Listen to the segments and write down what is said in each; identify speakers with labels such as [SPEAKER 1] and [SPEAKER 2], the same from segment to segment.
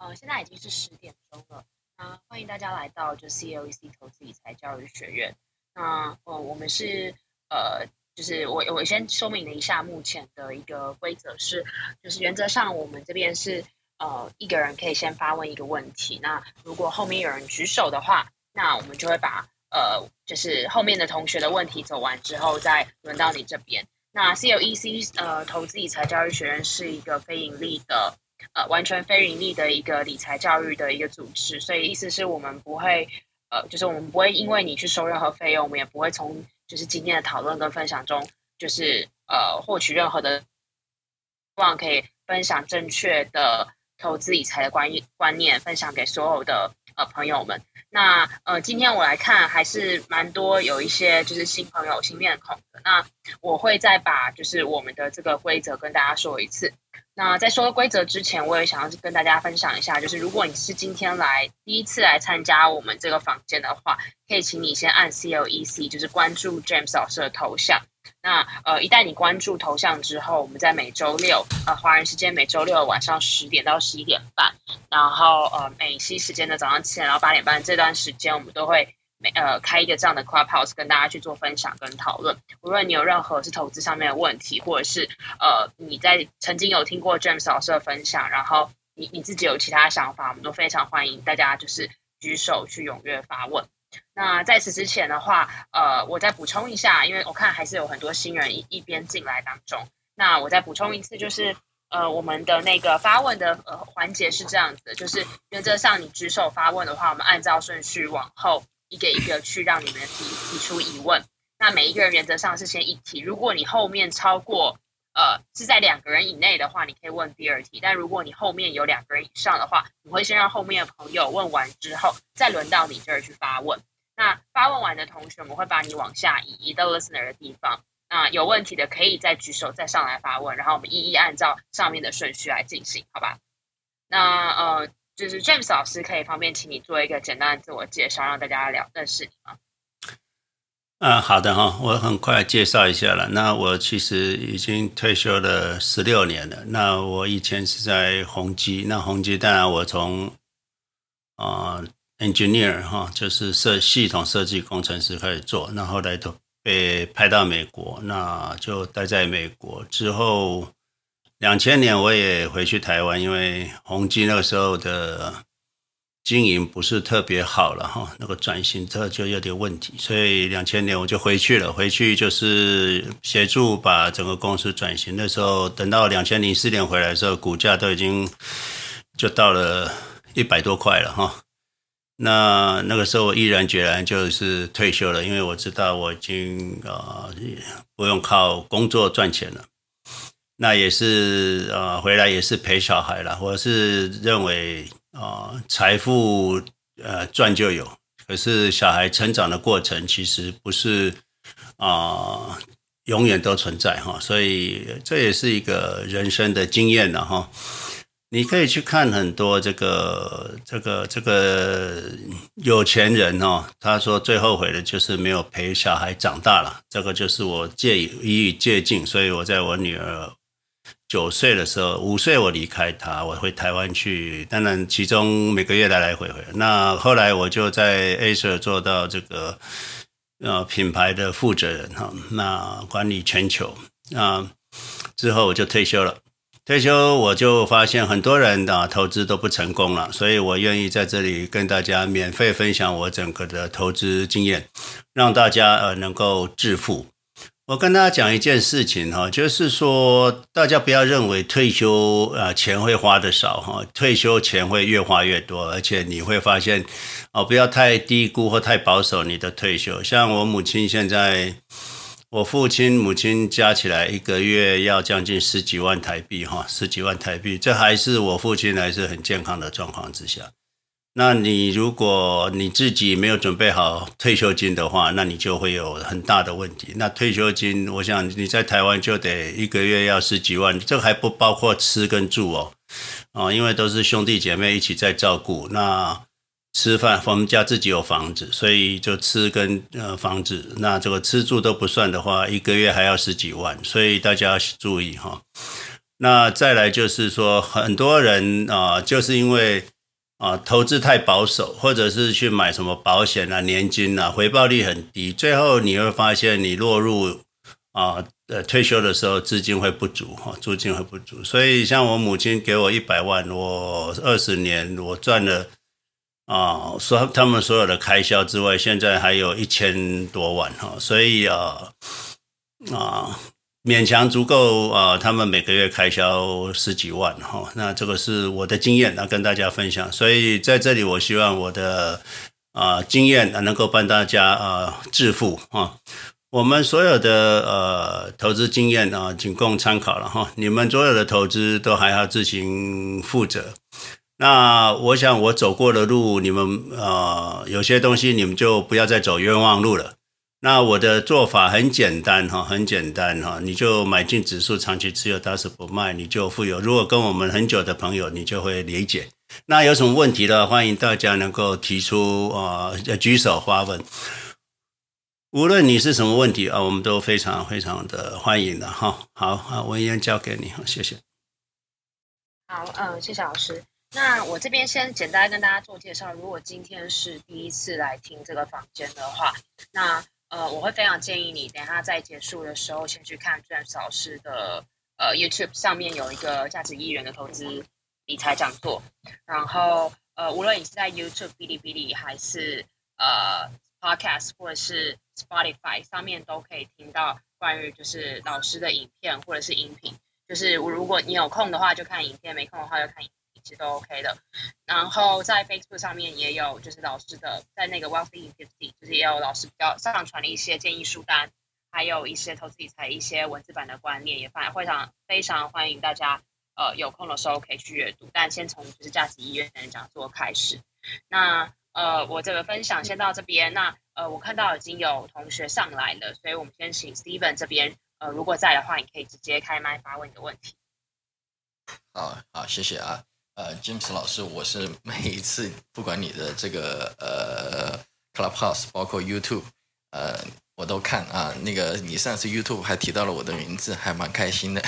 [SPEAKER 1] 呃，现在已经是十点钟了，那欢迎大家来到就 CLEC 投资理财教育学院。那呃，我们是呃，就是我我先说明了一下目前的一个规则是，就是原则上我们这边是呃一个人可以先发问一个问题，那如果后面有人举手的话，那我们就会把呃就是后面的同学的问题走完之后，再轮到你这边。那 CLEC 呃投资理财教育学院是一个非盈利的。呃，完全非盈利的一个理财教育的一个组织，所以意思是我们不会，呃，就是我们不会因为你去收任何费用，我们也不会从就是今天的讨论跟分享中，就是呃获取任何的，希望可以分享正确的投资理财的观念观念，分享给所有的呃朋友们。那呃，今天我来看还是蛮多有一些就是新朋友新面孔的，那我会再把就是我们的这个规则跟大家说一次。那在说规则之前，我也想要跟大家分享一下，就是如果你是今天来第一次来参加我们这个房间的话，可以请你先按 CLEC，就是关注 James 老师的头像。那呃，一旦你关注头像之后，我们在每周六呃华人时间每周六晚上十点到十一点半，然后呃美西时间的早上七点到八点半这段时间，我们都会。每呃开一个这样的 Clubhouse 跟大家去做分享跟讨论。无论你有任何是投资上面的问题，或者是呃你在曾经有听过 James 老师的分享，然后你你自己有其他想法，我们都非常欢迎大家就是举手去踊跃发问。那在此之前的话，呃，我再补充一下，因为我看还是有很多新人一一边进来当中。那我再补充一次，就是呃我们的那个发问的呃环节是这样子的，就是原则上你举手发问的话，我们按照顺序往后。一个一个去让你们提提出疑问，那每一个人原则上是先一题。如果你后面超过呃是在两个人以内的话，你可以问第二题。但如果你后面有两个人以上的话，你会先让后面的朋友问完之后，再轮到你这儿去发问。那发问完的同学，我们会把你往下移，移到 listener 的地方。那有问题的可以再举手再上来发问，然后我们一一按照上面的顺序来进行，好吧？那呃。就是 James 老师，可以方便请你做一个简单的自我介绍，让大家聊认识你吗？
[SPEAKER 2] 嗯，好的哈，我很快介绍一下了。那我其实已经退休了十六年了。那我以前是在宏基，那宏基当然我从啊、呃、engineer 哈，就是设系统设计工程师开始做，那后来都被派到美国，那就待在美国之后。两千年我也回去台湾，因为宏基那个时候的经营不是特别好了哈，那个转型这就有点问题，所以两千年我就回去了。回去就是协助把整个公司转型。那时候等到两千零四年回来的时候，股价都已经就到了一百多块了哈。那那个时候我毅然决然就是退休了，因为我知道我已经啊不用靠工作赚钱了。那也是、呃，回来也是陪小孩了。我是认为啊、呃，财富呃赚就有，可是小孩成长的过程其实不是啊、永远都存在哈，所以这也是一个人生的经验了哈。你可以去看很多这个这个这个有钱人哦，他说最后悔的就是没有陪小孩长大了，这个就是我借予以借镜，所以我在我女儿。九岁的时候，五岁我离开他，我回台湾去。当然，其中每个月来来回回。那后来我就在 Acer 做到这个呃品牌的负责人哈，那管理全球。那之后我就退休了。退休我就发现很多人的投资都不成功了，所以我愿意在这里跟大家免费分享我整个的投资经验，让大家呃能够致富。我跟大家讲一件事情哈，就是说大家不要认为退休啊钱会花的少哈，退休钱会越花越多，而且你会发现哦，不要太低估或太保守你的退休。像我母亲现在，我父亲、母亲加起来一个月要将近十几万台币哈，十几万台币，这还是我父亲还是很健康的状况之下。那你如果你自己没有准备好退休金的话，那你就会有很大的问题。那退休金，我想你在台湾就得一个月要十几万，这还不包括吃跟住哦，哦，因为都是兄弟姐妹一起在照顾。那吃饭，我们家自己有房子，所以就吃跟呃房子，那这个吃住都不算的话，一个月还要十几万，所以大家要注意哈。那再来就是说，很多人啊、就是因为啊、投资太保守，或者是去买什么保险啊、年金啊，回报率很低，最后你会发现你落入啊呃退休的时候资金会不足哈，资金会不足。所以像我母亲给我一百万，我二十年我赚了啊，说他们所有的开销之外，现在还有一千多万哈，所以啊啊。勉强足够啊、他们每个月开销十几万哈、哦，那这个是我的经验，那跟大家分享。所以在这里，我希望我的啊、经验能够帮大家啊、致富啊、我们所有的呃投资经验啊，仅供参考了哈、你们所有的投资都还要自行负责。那我想我走过的路，你们呃有些东西你们就不要再走冤枉路了。那我的做法很简单哈，很简单哈，你就买进指数，长期持有，打死不卖，你就富有。如果跟我们很久的朋友，你就会理解。那有什么问题的，欢迎大家能够提出啊，举手发问。无论你是什么问题啊，我们都非常非常的欢迎的哈。好，好，文嫣交给你，谢谢。
[SPEAKER 1] 好，嗯，谢谢老师。那我这边先简单跟大家做介绍。如果今天是第一次来听这个房间的话，那呃，我会非常建议你，等下在结束的时候，先去看 James 老师的呃 YouTube 上面有一个价值一元的投资理财讲座。然后呃，无论你是在 YouTube、哔哩哔哩，还是呃 Podcast 或者是 Spotify 上面，都可以听到关于就是老师的影片或者是音频。就是我如果你有空的话，就看影片；没空的话，就看影。其实都 OK 的，然后在 Facebook 上面也有，就是老师的在那个 Wealthy in Fifty，就是也有老师比较上传的一些建议书单，还有一些投资理财一些文字版的观念，也非常非常欢迎大家呃有空的时候可以去阅读。但先从就是价值一亿元的讲座开始。那呃我这个分享先到这边。那呃我看到已经有同学上来了，所以我们先请 Steven 这边呃如果在的话，你可以直接开麦发问你的问题。
[SPEAKER 3] 好好，谢谢啊。呃，James 老师，我是每一次不管你的这个呃 Clubhouse，包括 YouTube，呃，我都看啊。那个你上次 YouTube 还提到了我的名字，还蛮开心的。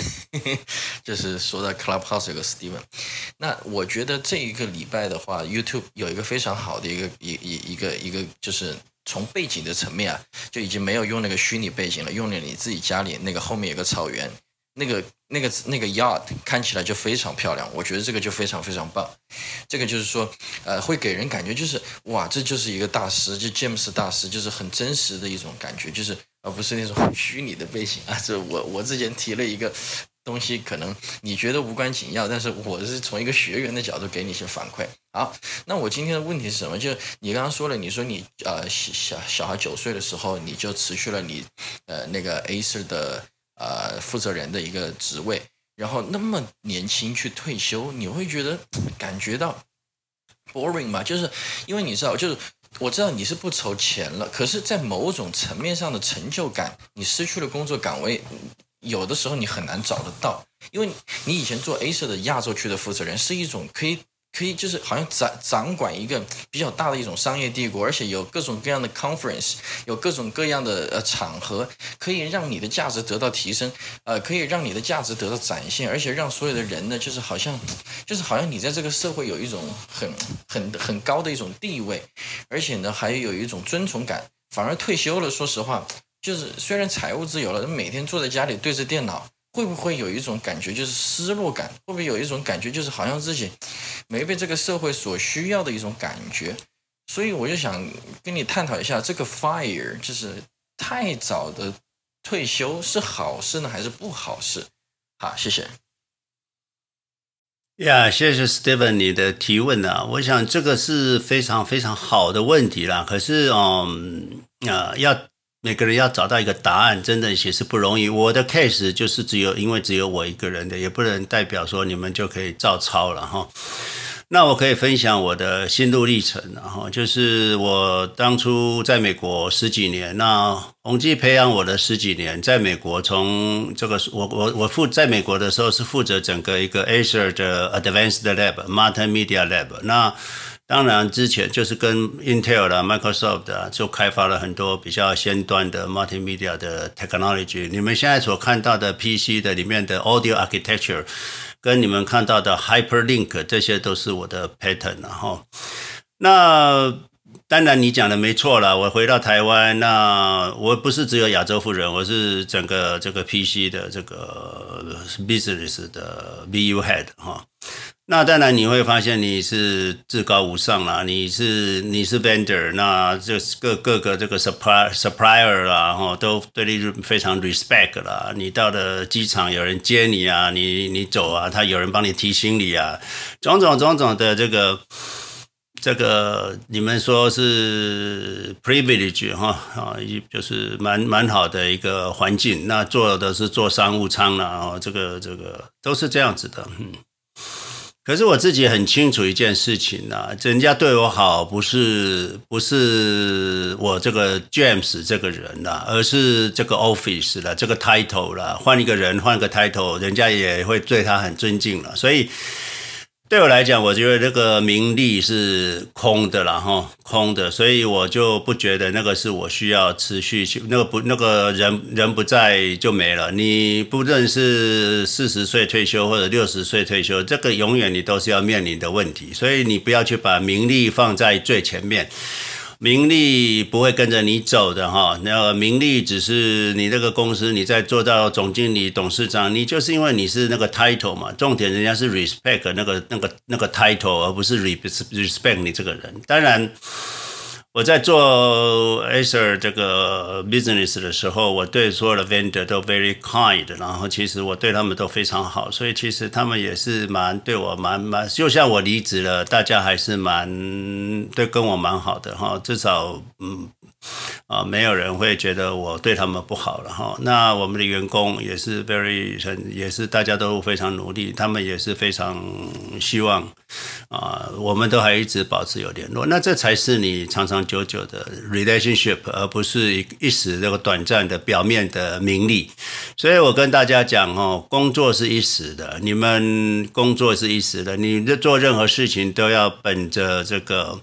[SPEAKER 3] 就是说到 Clubhouse 有个 Steven，那我觉得这一个礼拜的话，YouTube 有一个非常好的一个一一一个一个，就是从背景的层面啊，就已经没有用那个虚拟背景了，用了你自己家里那个后面有个草原。那个那个那个 yard 看起来就非常漂亮，我觉得这个就非常非常棒。这个就是说，呃，会给人感觉就是哇，这就是一个大师，就 James 大师，就是很真实的一种感觉，就是而不是那种很虚拟的背景啊。这我我之前提了一个东西，可能你觉得无关紧要，但是我是从一个学员的角度给你一些反馈。好，那我今天的问题是什么？就是你刚刚说了，你说你呃小小孩九岁的时候你就辞去了你呃那个 Acer 的。呃，负责人的一个职位，然后那么年轻去退休，你会觉得感觉到 boring 吗？就是因为你知道，就是我知道你是不愁钱了，可是，在某种层面上的成就感，你失去了工作岗位，有的时候你很难找得到，因为你以前做 A 社的亚洲区的负责人是一种可以。可以就是好像掌掌管一个比较大的一种商业帝国，而且有各种各样的 conference，有各种各样的呃场合，可以让你的价值得到提升，呃，可以让你的价值得到展现，而且让所有的人呢，就是好像就是好像你在这个社会有一种很很很高的一种地位，而且呢还有一种尊崇感。反而退休了，说实话，就是虽然财务自由了，每天坐在家里对着电脑。会不会有一种感觉，就是失落感？会不会有一种感觉，就是好像自己没被这个社会所需要的一种感觉？所以我就想跟你探讨一下，这个 fire 就是太早的退休是好事呢，还是不好事？好，谢谢。
[SPEAKER 2] 呀，谢谢 Steven 你的提问啊，我想这个是非常非常好的问题啦。可是，嗯，啊，要。每个人要找到一个答案，真的也是不容易。我的 case 就是只有，因为只有我一个人的，也不能代表说你们就可以照抄了哈。那我可以分享我的心路历程，然后就是我当初在美国十几年，那宏基培养我的十几年，在美国从这个我我我负在美国的时候是负责整个一个 Acer 的 Advanced Lab、Multimedia Lab，那。当然之前就是跟 Intel 啦、Microsoft 啊，就开发了很多比较先端的 multimedia 的 technology。你们现在所看到的 PC 的里面的 audio architecture，跟你们看到的 hyperlink 这些都是我的 pattern 然后，那。当然，你讲的没错了。我回到台湾，那我不是只有亚洲富人，我是整个这个 PC 的这个 business 的 BU head 哈。那当然你会发现你是至高无上啦，你是你是 vendor，那就是各各个这个 supplier supplier 啦，哈，都对你非常 respect 啦。你到了机场有人接你啊，你你走啊，他有人帮你提行李啊，种种种种的这个。这个你们说是 privilege 哈啊，就是蛮蛮好的一个环境。那坐的是坐商务舱啦，哦，这个这个都是这样子的。嗯，可是我自己很清楚一件事情呐，人家对我好不是不是我这个 James 这个人呐，而是这个 office 了，这个 title 了。换一个人，换个 title，人家也会对他很尊敬了。所以。对我来讲，我觉得这个名利是空的啦哈，空的，所以我就不觉得那个是我需要持续去那个不那个人人不在就没了。你不论是四十岁退休或者六十岁退休，这个永远你都是要面临的问题，所以你不要去把名利放在最前面。名利不会跟着你走的哈，那个名利只是你这个公司，你在做到总经理、董事长，你就是因为你是那个 title 嘛，重点人家是 respect 那个那个那个 title，而不是 respect 你这个人。当然。我在做 Acer 这个 business 的时候，我对所有的 vendor 都 very kind，然后其实我对他们都非常好，所以其实他们也是蛮对我蛮蛮，就像我离职了，大家还是蛮对跟我蛮好的哈，至少嗯。啊，没有人会觉得我对他们不好了哈。那我们的员工也是 very，也是大家都非常努力，他们也是非常希望啊，我们都还一直保持有联络。那这才是你长长久久的 relationship，而不是一一时这个短暂的表面的名利。所以我跟大家讲哦，工作是一时的，你们工作是一时的，你做任何事情都要本着这个。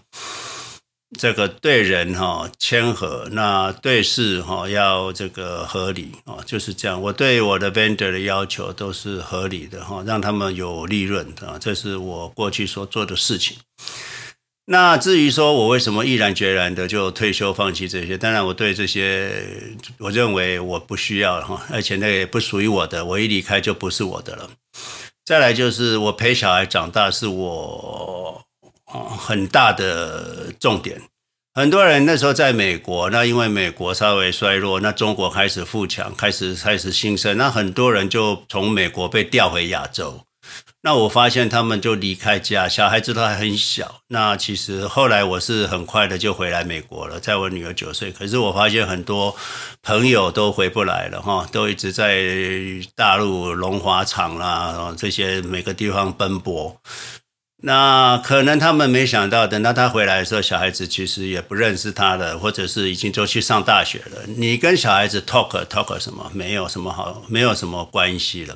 [SPEAKER 2] 这个对人哈谦和，那对事哈要这个合理啊，就是这样。我对我的 vendor 的要求都是合理的哈，让他们有利润啊，这是我过去所做的事情。那至于说我为什么毅然决然的就退休放弃这些，当然我对这些我认为我不需要哈，而且那也不属于我的，我一离开就不是我的了。再来就是我陪小孩长大是我。很大的重点，很多人那时候在美国，那因为美国稍微衰落，那中国开始富强，开始开始兴盛，那很多人就从美国被调回亚洲。那我发现他们就离开家，小孩子都还很小。那其实后来我是很快的就回来美国了，在我女儿九岁。可是我发现很多朋友都回不来了哈，都一直在大陆龙华厂啦这些每个地方奔波。那可能他们没想到，等到他回来的时候，小孩子其实也不认识他了，或者是已经都去上大学了。你跟小孩子 talk talk 什么？没有什么好，没有什么关系了。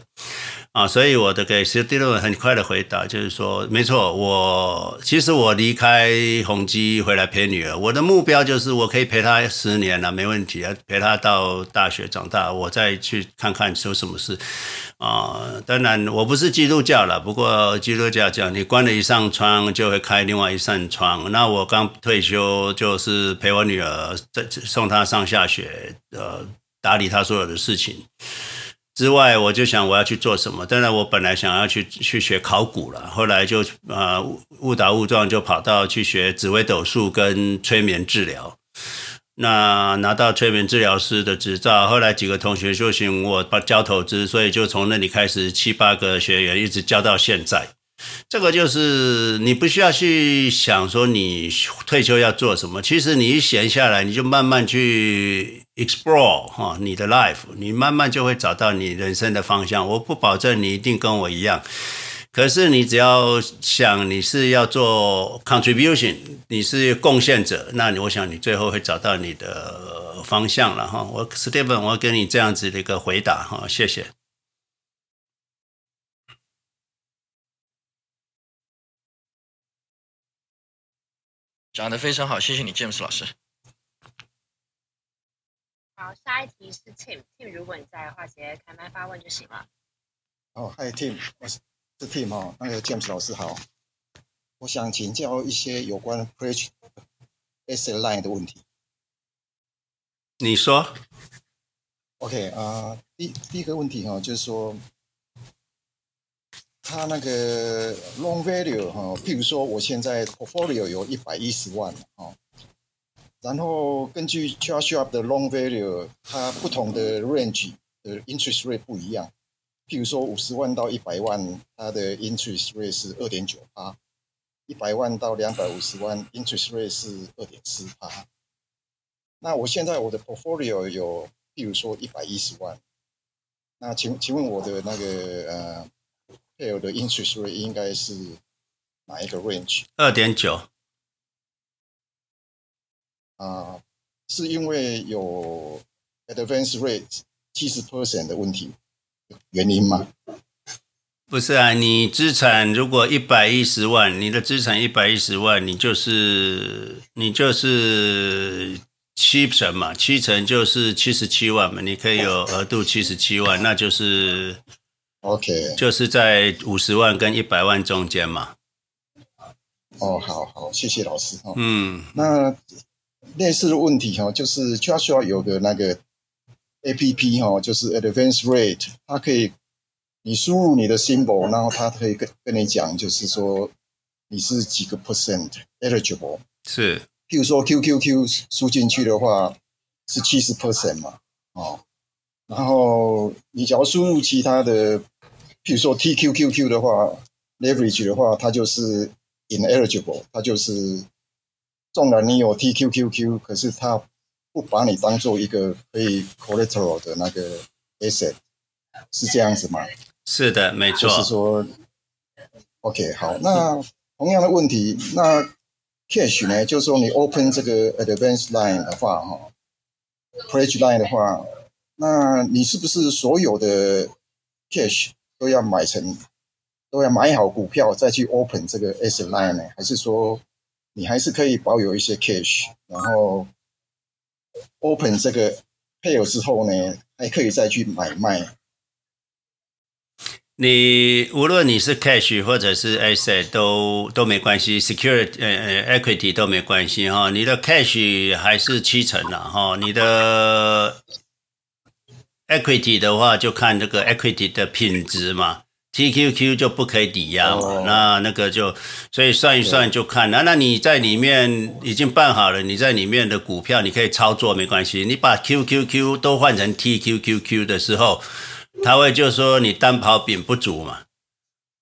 [SPEAKER 2] 啊，所以我的给第六个很快的回答就是说，没错，我其实我离开宏基回来陪女儿，我的目标就是我可以陪她十年了，没问题啊，陪她到大学长大，我再去看看有什么事。啊，当然我不是基督教了，不过基督教讲你关了一扇窗就会开另外一扇窗。那我刚退休就是陪我女儿在送她上下学，呃，打理她所有的事情。之外，我就想我要去做什么。当然，我本来想要去去学考古了，后来就啊误打误撞就跑到去学紫微斗数跟催眠治疗。那拿到催眠治疗师的执照，后来几个同学就请我把教投资，所以就从那里开始七八个学员一直教到现在。这个就是你不需要去想说你退休要做什么，其实你一闲下来，你就慢慢去 explore 哈你的 life，你慢慢就会找到你人生的方向。我不保证你一定跟我一样，可是你只要想你是要做 contribution，你是贡献者，那我想你最后会找到你的方向了哈。我 Stephen，我给你这样子的一个回答哈，谢谢。
[SPEAKER 3] 讲得非常好，谢谢你，James 老师。
[SPEAKER 1] 好，下一题是 Tim，Tim Tim, 如果你在的话，直接开麦发问就行了。
[SPEAKER 4] 哦，Hi Tim，我是 Tim 哦，那个 James 老师好，我想请教一些有关 Pledge Asset Line 的问题。
[SPEAKER 2] 你说。
[SPEAKER 4] OK 啊、呃，第第一个问题哈，就是说。它那个 Long value 哈，譬如说我现在 portfolio 有一百一十万哈，然后根据 Charge Up 的 loan value，它不同的 range 的 interest rate 不一样。譬如说五十万到一百万，它的 interest rate 是二点九八；一百万到两百五十万，interest rate 是二点四八。那我现在我的 portfolio 有譬如说一百一十万，那请请问我的那个呃。配偶的 interest rate 应该是哪一个 range？
[SPEAKER 2] 二点九。
[SPEAKER 4] 啊，是因为有 advance rate 七十 percent 的问题原因吗？
[SPEAKER 2] 不是啊，你资产如果一百一十万，你的资产一百一十万，你就是你就是七成嘛，七成就是七十七万嘛，你可以有额度七十七万，那就是。
[SPEAKER 4] OK，
[SPEAKER 2] 就是在五十万跟一百万中间嘛。
[SPEAKER 4] 哦，好好，谢谢老师。
[SPEAKER 2] 嗯，
[SPEAKER 4] 那类似的问题哈，就是就要需要有个那个 APP 哈，就是 Advance Rate，它可以你输入你的 symbol，然后它可以跟跟你讲，就是说你是几个 percent eligible。
[SPEAKER 2] 是，
[SPEAKER 4] 譬如说 QQQ 输进去的话是七十 percent 嘛，哦，然后你只要输入其他的。譬如说 TQQQ 的话，leverage 的话，它就是 ineligible，它就是纵然你有 TQQQ，可是它不把你当做一个可以 collateral 的那个 asset，是这样子吗？
[SPEAKER 2] 是的，没错。
[SPEAKER 4] 就是说，OK，好，那同样的问题，那 cash 呢？就是说你 open 这个 advance line 的话，哈，pledge line 的话，那你是不是所有的 cash？都要买成，都要买好股票再去 open 这个 asset line 呢？还是说你还是可以保有一些 cash，然后 open 这个配偶之后呢，还可以再去买卖？
[SPEAKER 2] 你无论你是 cash 或者是 asset 都都没关系，security 呃呃 equity 都没关系哈。你的 cash 还是七成了哈，你的。Equity 的话，就看这个 equity 的品质嘛，TQQ 就不可以抵押嘛，oh. 那那个就所以算一算就看。那那你在里面已经办好了，你在里面的股票你可以操作没关系。你把 QQQ 都换成 TQQQ 的时候，他会就说你单跑饼不足嘛。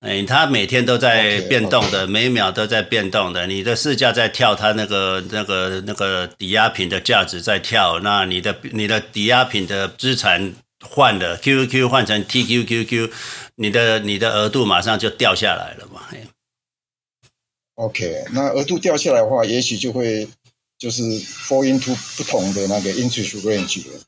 [SPEAKER 2] 哎，他每天都在变动的，okay, okay. 每秒都在变动的。你的市价在跳，它那个那个那个抵押品的价值在跳。那你的你的抵押品的资产换了，QQQ 换成 TQQQ，你的你的额度马上就掉下来了嘛。
[SPEAKER 4] OK，那额度掉下来的话，也许就会就是 fall into 不同的那个 interest range 了。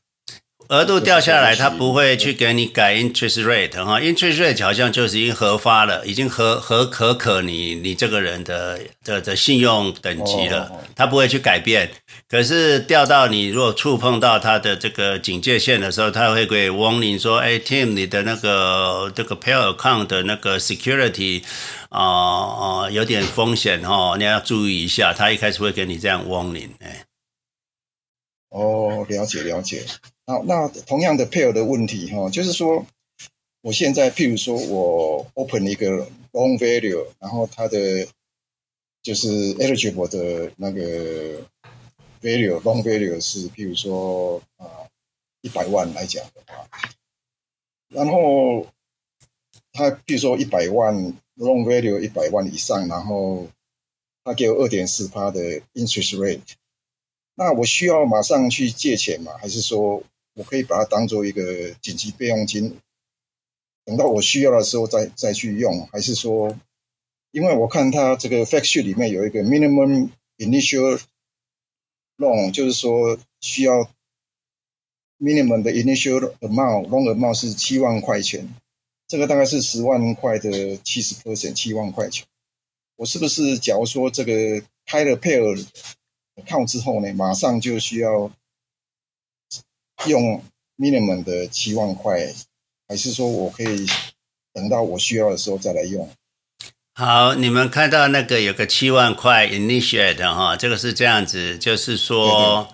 [SPEAKER 2] 额度掉下来，他不会去给你改 interest rate 哈，interest rate 好像就是已经核发了，已经核核可可你你这个人的的的信用等级了，他不会去改变。可是掉到你如果触碰到他的这个警戒线的时候，他会给 warning 说，哎，Tim，你的那个这个 pay account 的那个 security 啊、呃、啊有点风险哈，你要注意一下。他一开始会给你这样 warning，哎。
[SPEAKER 4] 哦，了解了解。好，那同样的配偶的问题哈，就是说，我现在譬如说我 open 一个 loan value，然后它的就是 eligible 的那个 value loan value 是譬如说啊一百万来讲的话，然后他譬如说一百万 loan value 一百万以上，然后他给我二点四趴的 interest rate，那我需要马上去借钱吗？还是说？我可以把它当做一个紧急备用金，等到我需要的时候再再去用，还是说，因为我看它这个 fact sheet 里面有一个 minimum initial loan，就是说需要 minimum 的 initial amount loan amount 是七万块钱，这个大概是十万块的七十 percent，七万块钱。我是不是假如说这个开了 Pair account 之后呢，马上就需要用 minimum 的七万块，还是说我可以等到我需要的时候再来用？
[SPEAKER 2] 好，你们看到那个有个七万块 initiate 哈，这个是这样子，就是说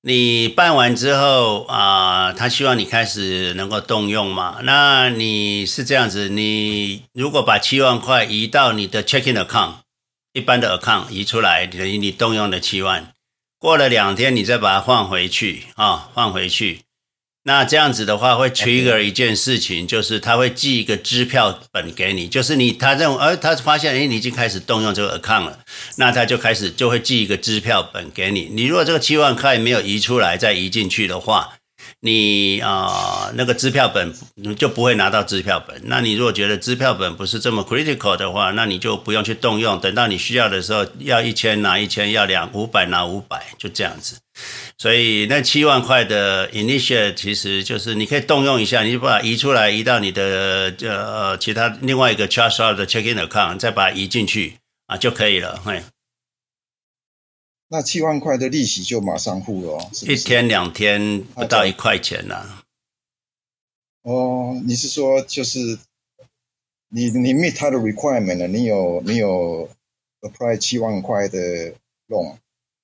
[SPEAKER 2] 你办完之后啊、呃，他希望你开始能够动用嘛。那你是这样子，你如果把七万块移到你的 checking account 一般的 account 移出来，等于你动用了七万，过了两天你再把它换回去啊，换回去。那这样子的话，会 trigger 一件事情，就是他会寄一个支票本给你，就是你他认为，呃，他发现，哎，你已经开始动用这个 account 了，那他就开始就会寄一个支票本给你。你如果这个七万块没有移出来，再移进去的话，你啊、那个支票本你就不会拿到支票本。那你如果觉得支票本不是这么 critical 的话，那你就不用去动用。等到你需要的时候，要一千拿一千，要两五百拿五百，就这样子。所以那七万块的 initial 其实就是你可以动用一下，你就把它移出来，移到你的呃其他另外一个 charge out 的 checking account，再把它移进去啊就可以了。嘿。
[SPEAKER 4] 那七万块的利息就马上付了哦，是是
[SPEAKER 2] 一天两天不到一块钱呐、啊。
[SPEAKER 4] 哦，你是说就是你你 meet 他的 requirement 了？你有你有 apply 七万块的 loan，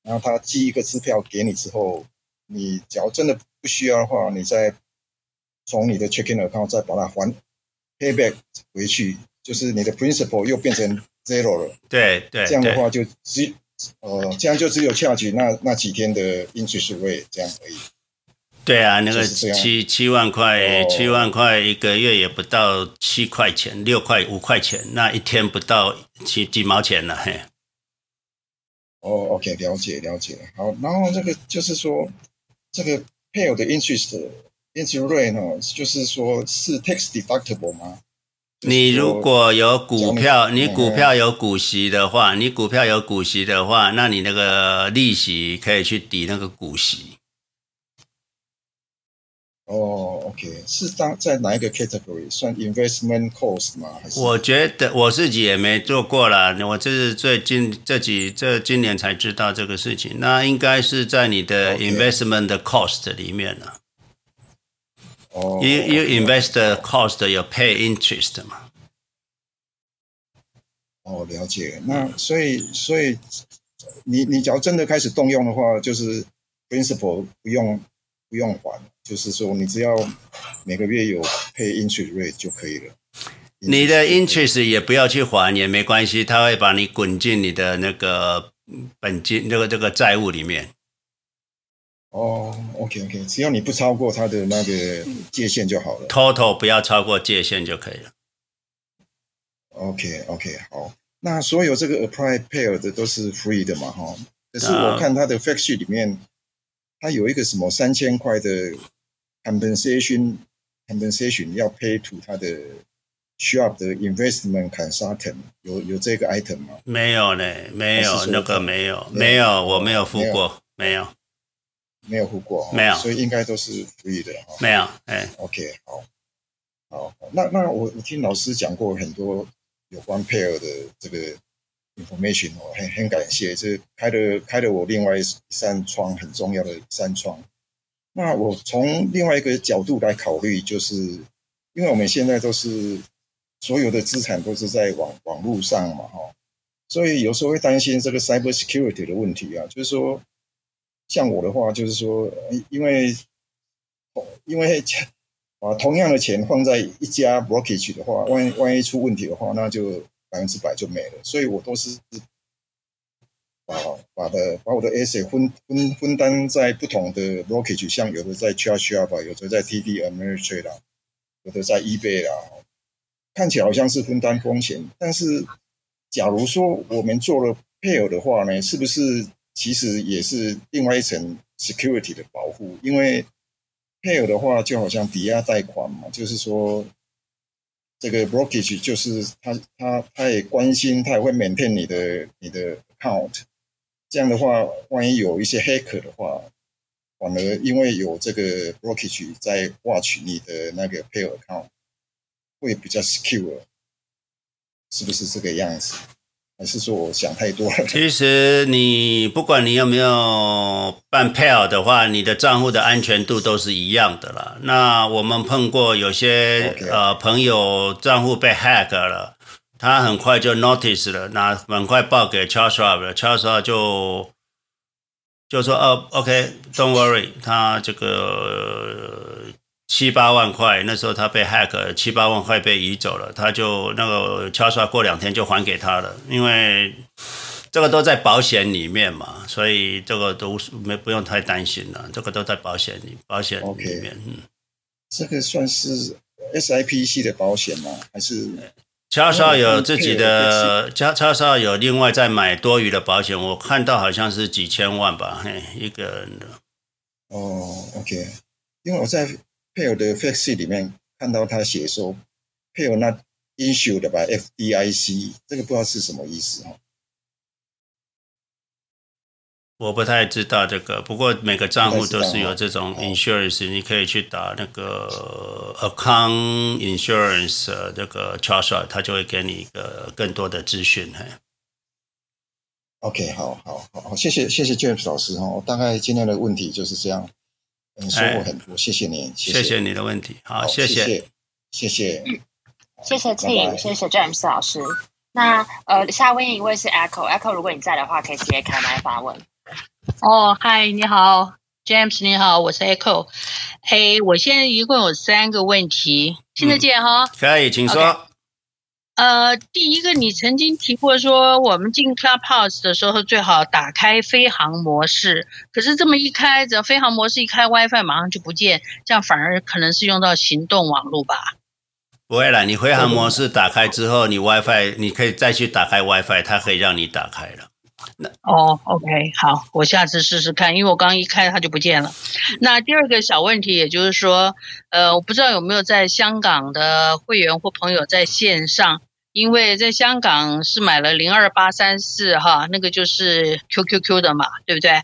[SPEAKER 4] 然后他寄一个支票给你之后，你只要真的不需要的话，你再从你的 checking account 再把它还 pay back 回去，就是你的 principal 又变成 zero 了。
[SPEAKER 2] 对对，
[SPEAKER 4] 这样的话就只。哦，这样就只有 charge 那那几天的 interest rate 这样而已。
[SPEAKER 2] 对啊，那个七七万块，哦，七万块一个月也不到七块钱，六块五块钱，那一天不到几几毛钱了，嘿。
[SPEAKER 4] 哦，OK，了解了解。好，然后这个就是说，这个 Pear 的 interest interest rate 呢，就是说是 tax deductible 吗？
[SPEAKER 2] 你如果有股票，你股票有股息的话，你股票有股息的话，那你那个利息可以去抵那个股息。
[SPEAKER 4] 哦，OK，是当在哪一个 category 算 investment cost 吗？还是？
[SPEAKER 2] 我觉得我自己也没做过啦，我这是最近这几这今年才知道这个事情。那应该是在你的 investment 的 cost 里面了。
[SPEAKER 4] 哦，
[SPEAKER 2] 因因为 invest cost 有 pay interest 嘛。
[SPEAKER 4] 哦，了解。那所以所以你你只要真的开始动用的话，就是 principal 不用不用还，就是说你只要每个月有 pay interest rate 就可以了。
[SPEAKER 2] 你的 interest 也不要去还也没关系，他会把你滚进你的那个本金那个这个债务里面。
[SPEAKER 4] 哦、oh，OK OK，只要你不超过它的那个界限就好了。
[SPEAKER 2] Total 不要超过界限就可以了。
[SPEAKER 4] OK OK，好，那所有这个 Apply Pair 的都是 free 的嘛，哈。可是我看它的 fact sheet 里面，它有一个什么三千块的 compensation compensation 要 pay to 它的 Schwab 的 investment consultant，有有这个 item 吗？
[SPEAKER 2] 没有呢，没有那个没有没有，我没有付过，没有。
[SPEAKER 4] 没有付过，
[SPEAKER 2] 没有，
[SPEAKER 4] 所以应该都是 free 的哈。
[SPEAKER 2] 没有，哎
[SPEAKER 4] ，OK，好，好，那那我我听老师讲过很多有关 Pair 的这个 information 哦，很很感谢，这开了开了我另外一扇窗很重要的一扇窗。那我从另外一个角度来考虑，就是因为我们现在都是所有的资产都是在网网络上嘛，哈，所以有时候会担心这个 cyber security 的问题啊，就是说。像我的话，就是说，因为，因为 把同样的钱放在一家 brokerage 的话，万一万一出问题的话，那就百分之百就没了。所以我都是把把的把我的 asset 分分分担在不同的 brokerage，像有的在 Charles 有的在 TD Ameritrade 啦，有的在 eBay 啦，看起来好像是分担风险，但是假如说我们做了配偶的话呢，是不是？其实也是另外一层 security 的保护，因为 pair 的话就好像抵押贷款嘛，就是说这个 brokerage 就是他他他也关心，他也会 maintain 你的你的 account，这样的话，万一有一些 hacker 的话，反而因为有这个 brokerage 在 watch 你的那个 pair account，会比较 secure，是不是这个样子？还是说我想太多了？
[SPEAKER 2] 其实你不管你有没有办 pair 的话，你的账户的安全度都是一样的啦。那我们碰过有些.呃朋友账户被 hack 了，他很快就 notice 了，那很快报给 Charles Schwab 了，Charles Schwab 就就说哦，OK，don't、okay, worry，他这个。七八万块，那时候他被 hack，七八万块被移走了，他就那个敲刷过两天就还给他了，因为这个都在保险里面嘛，所以这个都没不用太担心了，这个都在保险里，保险里面。Okay. 嗯，
[SPEAKER 4] 这个算是 SIPC 的保险吗？还是
[SPEAKER 2] 敲刷有自己的，敲敲刷有另外再买多余的保险，我看到好像是几千万吧，嘿，一个人的。
[SPEAKER 4] 哦，OK，因为我在。配偶的 fact sheet 里面看到他写说配偶那 insured by FDIC，这个不知道是什么意思哈。
[SPEAKER 2] 我不太知道这个，不过每个账户都是有这种 insurance，你可以去打那个 account insurance 这个 charge，他就会给你一个更多的资讯。
[SPEAKER 4] OK，好好好好，谢谢谢谢 James 老师哈，我大概今天的问题就是这样。收获很多，谢谢你，谢谢，
[SPEAKER 2] 谢谢你的问题，好，谢谢，
[SPEAKER 4] 谢谢，
[SPEAKER 1] 嗯，谢谢 Tim，谢谢 James 老师。那呃，下面一位是 Echo，Echo，如果你在的话，可以直接开麦发问。
[SPEAKER 5] 哦，嗨，你好，James，你好，我是 Echo。嘿，我现在一共有三个问题，听得见哈？
[SPEAKER 2] 可以，请说。
[SPEAKER 5] 呃，第一个，你曾经提过说，我们进 Clubhouse 的时候最好打开飞行模式。可是这么一开，只要飞航模式一开，WiFi 马上就不见，这样反而可能是用到行动网络吧？
[SPEAKER 2] 不会啦，你飞航模式打开之后，你 WiFi 你可以再去打开 WiFi，它可以让你打开了。那
[SPEAKER 5] 哦，OK，好，我下次试试看，因为我刚一开它就不见了。那第二个小问题，也就是说，呃，我不知道有没有在香港的会员或朋友在线上。因为在香港是买了零二八三四哈，那个就是 QQQ 的嘛，对不对？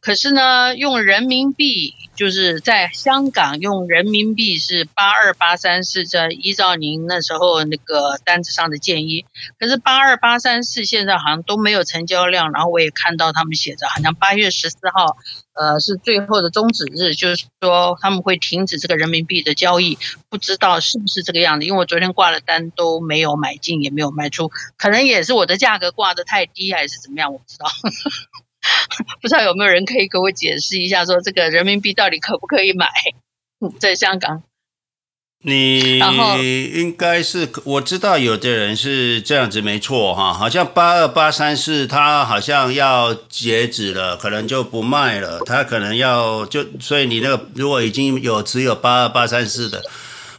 [SPEAKER 5] 可是呢，用人民币就是在香港用人民币是八二八三四，这依照您那时候那个单子上的建议。可是八二八三四现在好像都没有成交量，然后我也看到他们写着，好像八月十四号，呃，是最后的终止日，就是说他们会停止这个人民币的交易，不知道是不是这个样子？因为我昨天挂了单都没有买进，也没有卖出，可能也是我的价格挂得太低，还是怎么样，我不知道。不知道有没有人可以给我解释一下，说这个人民币到底可不可以买？在香港，
[SPEAKER 2] 你应该是我知道有的人是这样子，没错哈，好像八二八三四，他好像要截止了，可能就不卖了，他可能要就所以你那个如果已经有持有八二八三四的，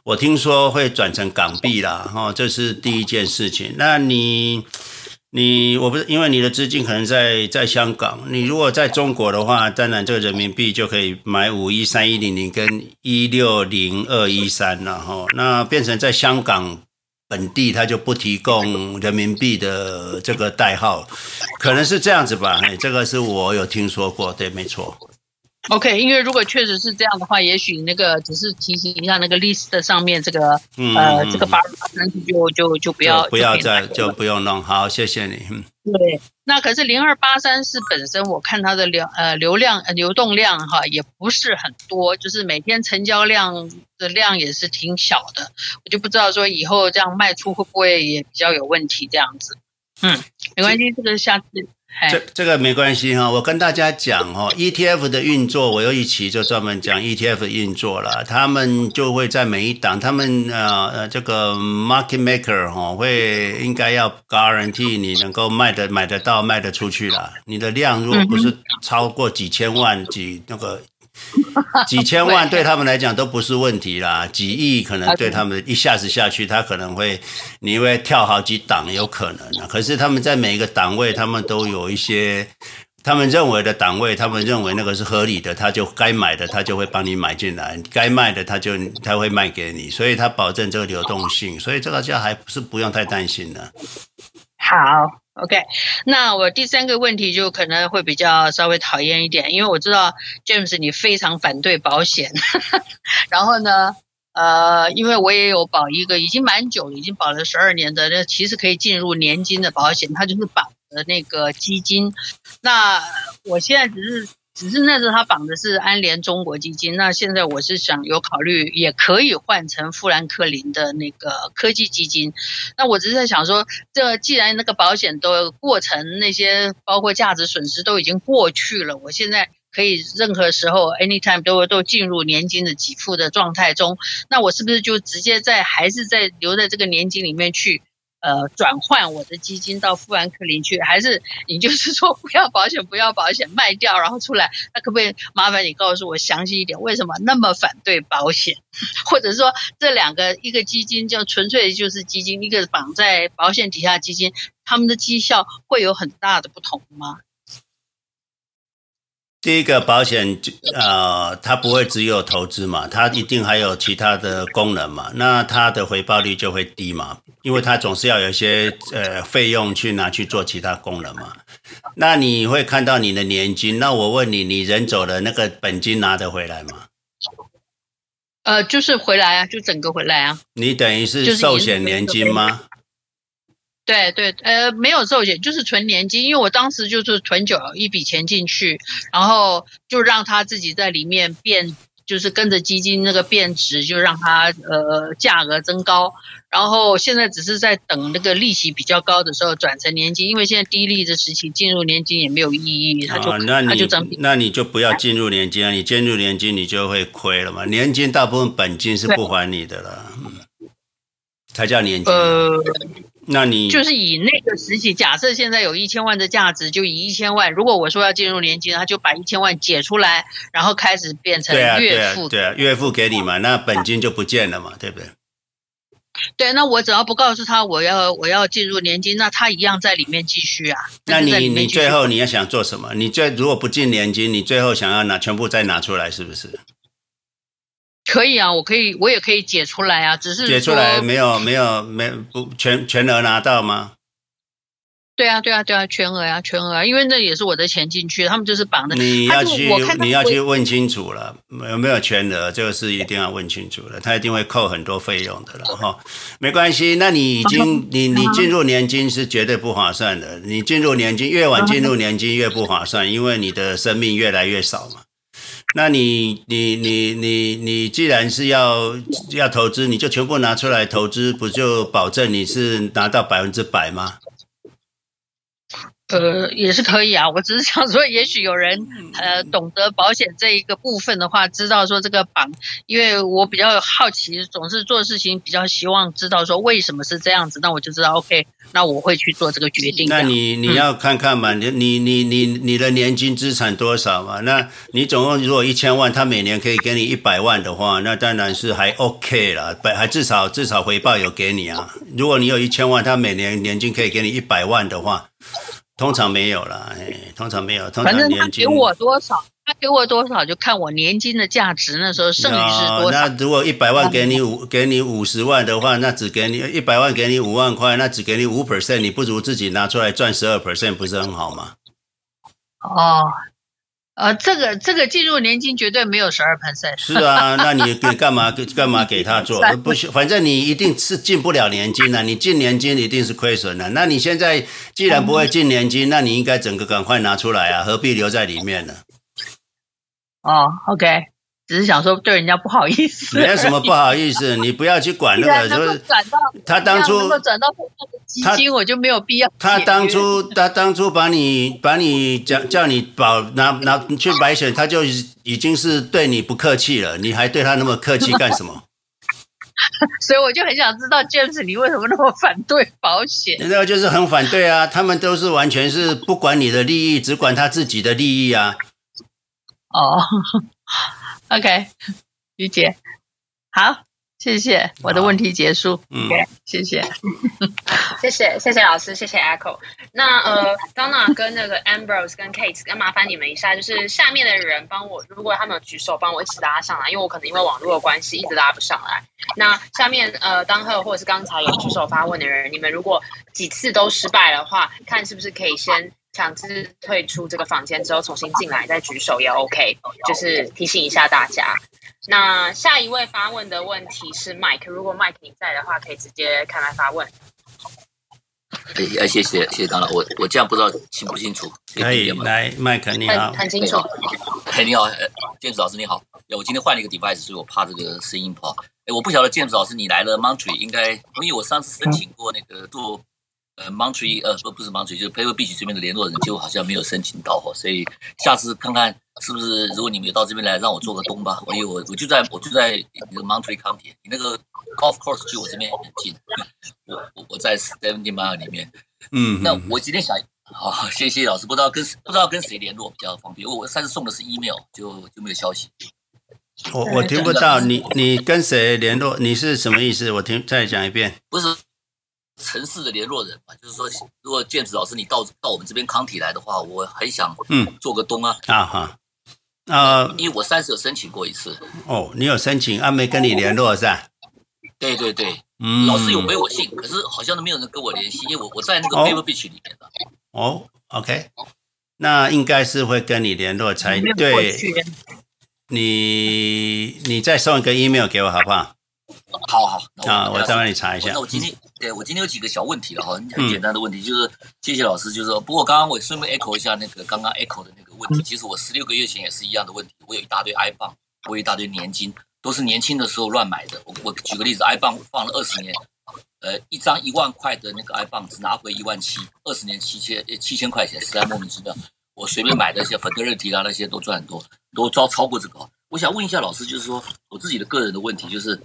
[SPEAKER 2] 我听说会转成港币啦，哈，这是第一件事情。那你。你我不是因为你的资金可能在在香港，你如果在中国的话，当然这个人民币就可以买五一三一零零跟一六零二一三然后。那变成在香港本地，它就不提供人民币的这个代号，可能是这样子吧？哎，这个是我有听说过，对，没错。
[SPEAKER 5] OK，因为如果确实是这样的话，也许那个只是提醒一下那个 list 上面这个，嗯、呃，这个八八三就就就不要
[SPEAKER 2] 就不要再就不用弄。好，谢谢你。嗯，
[SPEAKER 5] 对，那可是零二八三四本身，我看它的流呃流量呃流动量哈也不是很多，就是每天成交量的量也是挺小的，我就不知道说以后这样卖出会不会也比较有问题这样子。嗯，没关系，这个下次。
[SPEAKER 2] 这这个没关系哈，我跟大家讲哈，ETF 的运作，我有一期就专门讲 ETF 的运作了。他们就会在每一档，他们呃呃这个 market maker 哈，会应该要 guarantee 你能够卖的买得到卖得出去了。你的量如果不是超过几千万几那个。几千万对他们来讲都不是问题啦，几亿可能对他们一下子下去，他可能会你会跳好几档，有可能啊。可是他们在每一个档位，他们都有一些他们认为的档位，他们认为那个是合理的，他就该买的他就会帮你买进来，该卖的他就他会卖给你，所以他保证这个流动性，所以这个就还是不用太担心的。
[SPEAKER 5] 好。OK，那我第三个问题就可能会比较稍微讨厌一点，因为我知道 James 你非常反对保险，然后呢，呃，因为我也有保一个已经蛮久了，已经保了十二年的，那其实可以进入年金的保险，它就是保的那个基金。那我现在只是。只是那时候他绑的是安联中国基金，那现在我是想有考虑，也可以换成富兰克林的那个科技基金。那我只是在想说，这既然那个保险的过程那些包括价值损失都已经过去了，我现在可以任何时候 anytime 都都进入年金的给付的状态中，那我是不是就直接在还是在留在这个年金里面去？呃，转换我的基金到富兰克林去，还是你就是说不要保险，不要保险，卖掉然后出来？那可不可以麻烦你告诉我详细一点，为什么那么反对保险？或者说这两个一个基金就纯粹就是基金，一个绑在保险底下基金，他们的绩效会有很大的不同吗？
[SPEAKER 2] 第一个保险，呃，它不会只有投资嘛，它一定还有其他的功能嘛，那它的回报率就会低嘛，因为它总是要有一些呃费用去拿去做其他功能嘛。那你会看到你的年金，那我问你，你人走了，那个本金拿得回来吗？
[SPEAKER 5] 呃，就是回来啊，就整个回来啊。
[SPEAKER 2] 你等于是寿险年金吗？
[SPEAKER 5] 对对，呃，没有寿险，就是存年金。因为我当时就是存久一笔钱进去，然后就让它自己在里面变，就是跟着基金那个变值，就让它呃价格增高。然后现在只是在等那个利息比较高的时候转成年金，因为现在低利的时期进入年金也没有意义，他就、哦、那你它就整
[SPEAKER 2] 那你就不要进入年金啊！你进入年金你就会亏了嘛。年金大部分本金是不还你的了，嗯，才叫年金。呃那你
[SPEAKER 5] 就是以那个时期，假设现在有一千万的价值，就以一千万。如果我说要进入年金，他就把一千万解出来，然后开始变成月付。
[SPEAKER 2] 对啊，对啊，对啊，月付给你嘛，那本金就不见了嘛，对不对？
[SPEAKER 5] 对，那我只要不告诉他我要我要进入年金，那他一样在里面继续啊。
[SPEAKER 2] 那你你最后你要想做什么？你最如果不进年金，你最后想要拿全部再拿出来，是不是？
[SPEAKER 5] 可以啊，我可以，我也可以解出来啊，只是
[SPEAKER 2] 解出来没有没有没不全全额拿到吗？
[SPEAKER 5] 对啊对啊对啊，全额啊全额啊，因为那也是我的钱进去，他们就是绑的。
[SPEAKER 2] 你要去你要去问清楚了，有没有全额，这个是一定要问清楚的，他一定会扣很多费用的了哈。没关系，那你已经你你进入年金是绝对不划算的，你进入年金越晚进入年金越不划算，因为你的生命越来越少嘛。那你你你你你既然是要要投资，你就全部拿出来投资，不就保证你是拿到百分之百吗？
[SPEAKER 5] 呃，也是可以啊。我只是想说，也许有人呃懂得保险这一个部分的话，知道说这个绑，因为我比较好奇，总是做事情比较希望知道说为什么是这样子，那我就知道 OK，那我会去做这个决定。
[SPEAKER 2] 那你你要看看嘛，你你你你你的年金资产多少嘛？那你总共如果一千万，他每年可以给你一百万的话，那当然是还 OK 了，本还至少至少回报有给你啊。如果你有一千万，他每年年金可以给你一百万的话。通常没有啦，哎，通常没有。通常，反正他给我多少，
[SPEAKER 5] 他给我多少就看我年金的价值，那时候剩余是多少。
[SPEAKER 2] 那如果一百万给你五，给你五十万的话，那只给你一百万，给你五万块，那只给你五 percent，你不如自己拿出来赚十二 percent，不是很好吗？
[SPEAKER 5] 哦。呃，这个这个进入年金绝对没有十二 percent。
[SPEAKER 2] 是啊，那你给干嘛给干嘛给他做？不是，反正你一定是进不了年金的，你进年金一定是亏损的。那你现在既然不会进年金，那你应该整个赶快拿出来啊，何必留在里面呢？
[SPEAKER 5] 哦，OK。只是想说对人家不好意思，
[SPEAKER 2] 没有什么不好意思，你不要去管那个，就是他当初
[SPEAKER 5] 转到基金，我就没有必要。
[SPEAKER 2] 他当初他当初把你把你叫叫你保拿拿去买险，他就已经是对你不客气了，你还对他那么客气干什么？
[SPEAKER 5] 所以我就很想知道，James，你为什么那么反对保险？
[SPEAKER 2] 那个就是很反对啊，他们都是完全是不管你的利益，只管他自己的利益啊。
[SPEAKER 5] 哦。OK，理解。好，谢谢，我的问题结束。嗯，okay, 谢谢，
[SPEAKER 1] 谢谢，谢谢老师，谢谢 Echo。那呃，Donna 跟那个 Ambrose 跟 Kate，要麻烦你们一下，就是下面的人帮我，如果他们有举手，帮我一起拉上来，因为我可能因为网络的关系一直拉不上来。那下面呃，当赫或者是刚才有举手发问的人，你们如果几次都失败的话，看是不是可以先。强制退出这个房间之后重新进来再举手也 OK，就是提醒一下大家。那下一位发问的问题是 Mike，如果 Mike 你在的话，可以直接开麦发问。
[SPEAKER 6] 哎，哎，谢谢，谢谢当然，我我这样不知道清不清楚？
[SPEAKER 2] 可以，来，麦克你好，
[SPEAKER 1] 很清楚。
[SPEAKER 6] 哎，你好，建筑老师你好。我今天换了一个 device，所以我怕这个声音不好。哎，我不晓得建筑老师你来了 Monterey 应该，因为我上次申请过那个做。呃，Monterey 呃不不是 Monterey 就是 Pebble Beach 这边的联络人，结果好像没有申请到哈，所以下次看看是不是，如果你们有到这边来，让我做个东吧。我有我我就在我就在那个 Monterey County，你那个 Golf Course 距我这边很近，我我我在 Seventy Mile 里面。嗯，那我今天想，好，谢谢老师，不知道跟不知道跟谁联络比较方便，因为我上次送的是 email，就就没有消息。
[SPEAKER 2] 我我听不到你你跟谁联络？你是什么意思？我听再讲一遍。
[SPEAKER 6] 不是。城市的联络人嘛，就是说，如果建子老师你到到我们这边康体来的话，我很想嗯。做个东啊。啊哈啊，因为我三十有申请过一次。
[SPEAKER 2] 哦，你有申请，啊没跟你联络是吧？
[SPEAKER 6] 对对对，嗯，老师有回我信，可是好像都没有人跟我联系，因为我我在那个 Pebble Beach 里面的。
[SPEAKER 2] 哦，OK，那应该是会跟你联络才对，你你再送一个 email 给我好不好？
[SPEAKER 6] 好好
[SPEAKER 2] 啊，我再帮你查一下。
[SPEAKER 6] 那我今天。对，我今天有几个小问题了哈，很简单的问题，就是谢谢老师，就是说，不过刚刚我顺便 echo 一下那个刚刚 echo 的那个问题，其实我十六个月前也是一样的问题，我有一大堆 I 棒，我有一大堆年金，都是年轻的时候乱买的。我我举个例子，I 棒放了二十年，呃，一张一万块的那个 I 棒只拿回一万七，二十年七千七千块钱，实在莫名其妙。我随便买的一些 Fidelity 啊那些都赚很多，都超超过这个。我想问一下老师，就是说我自己的个人的问题就是。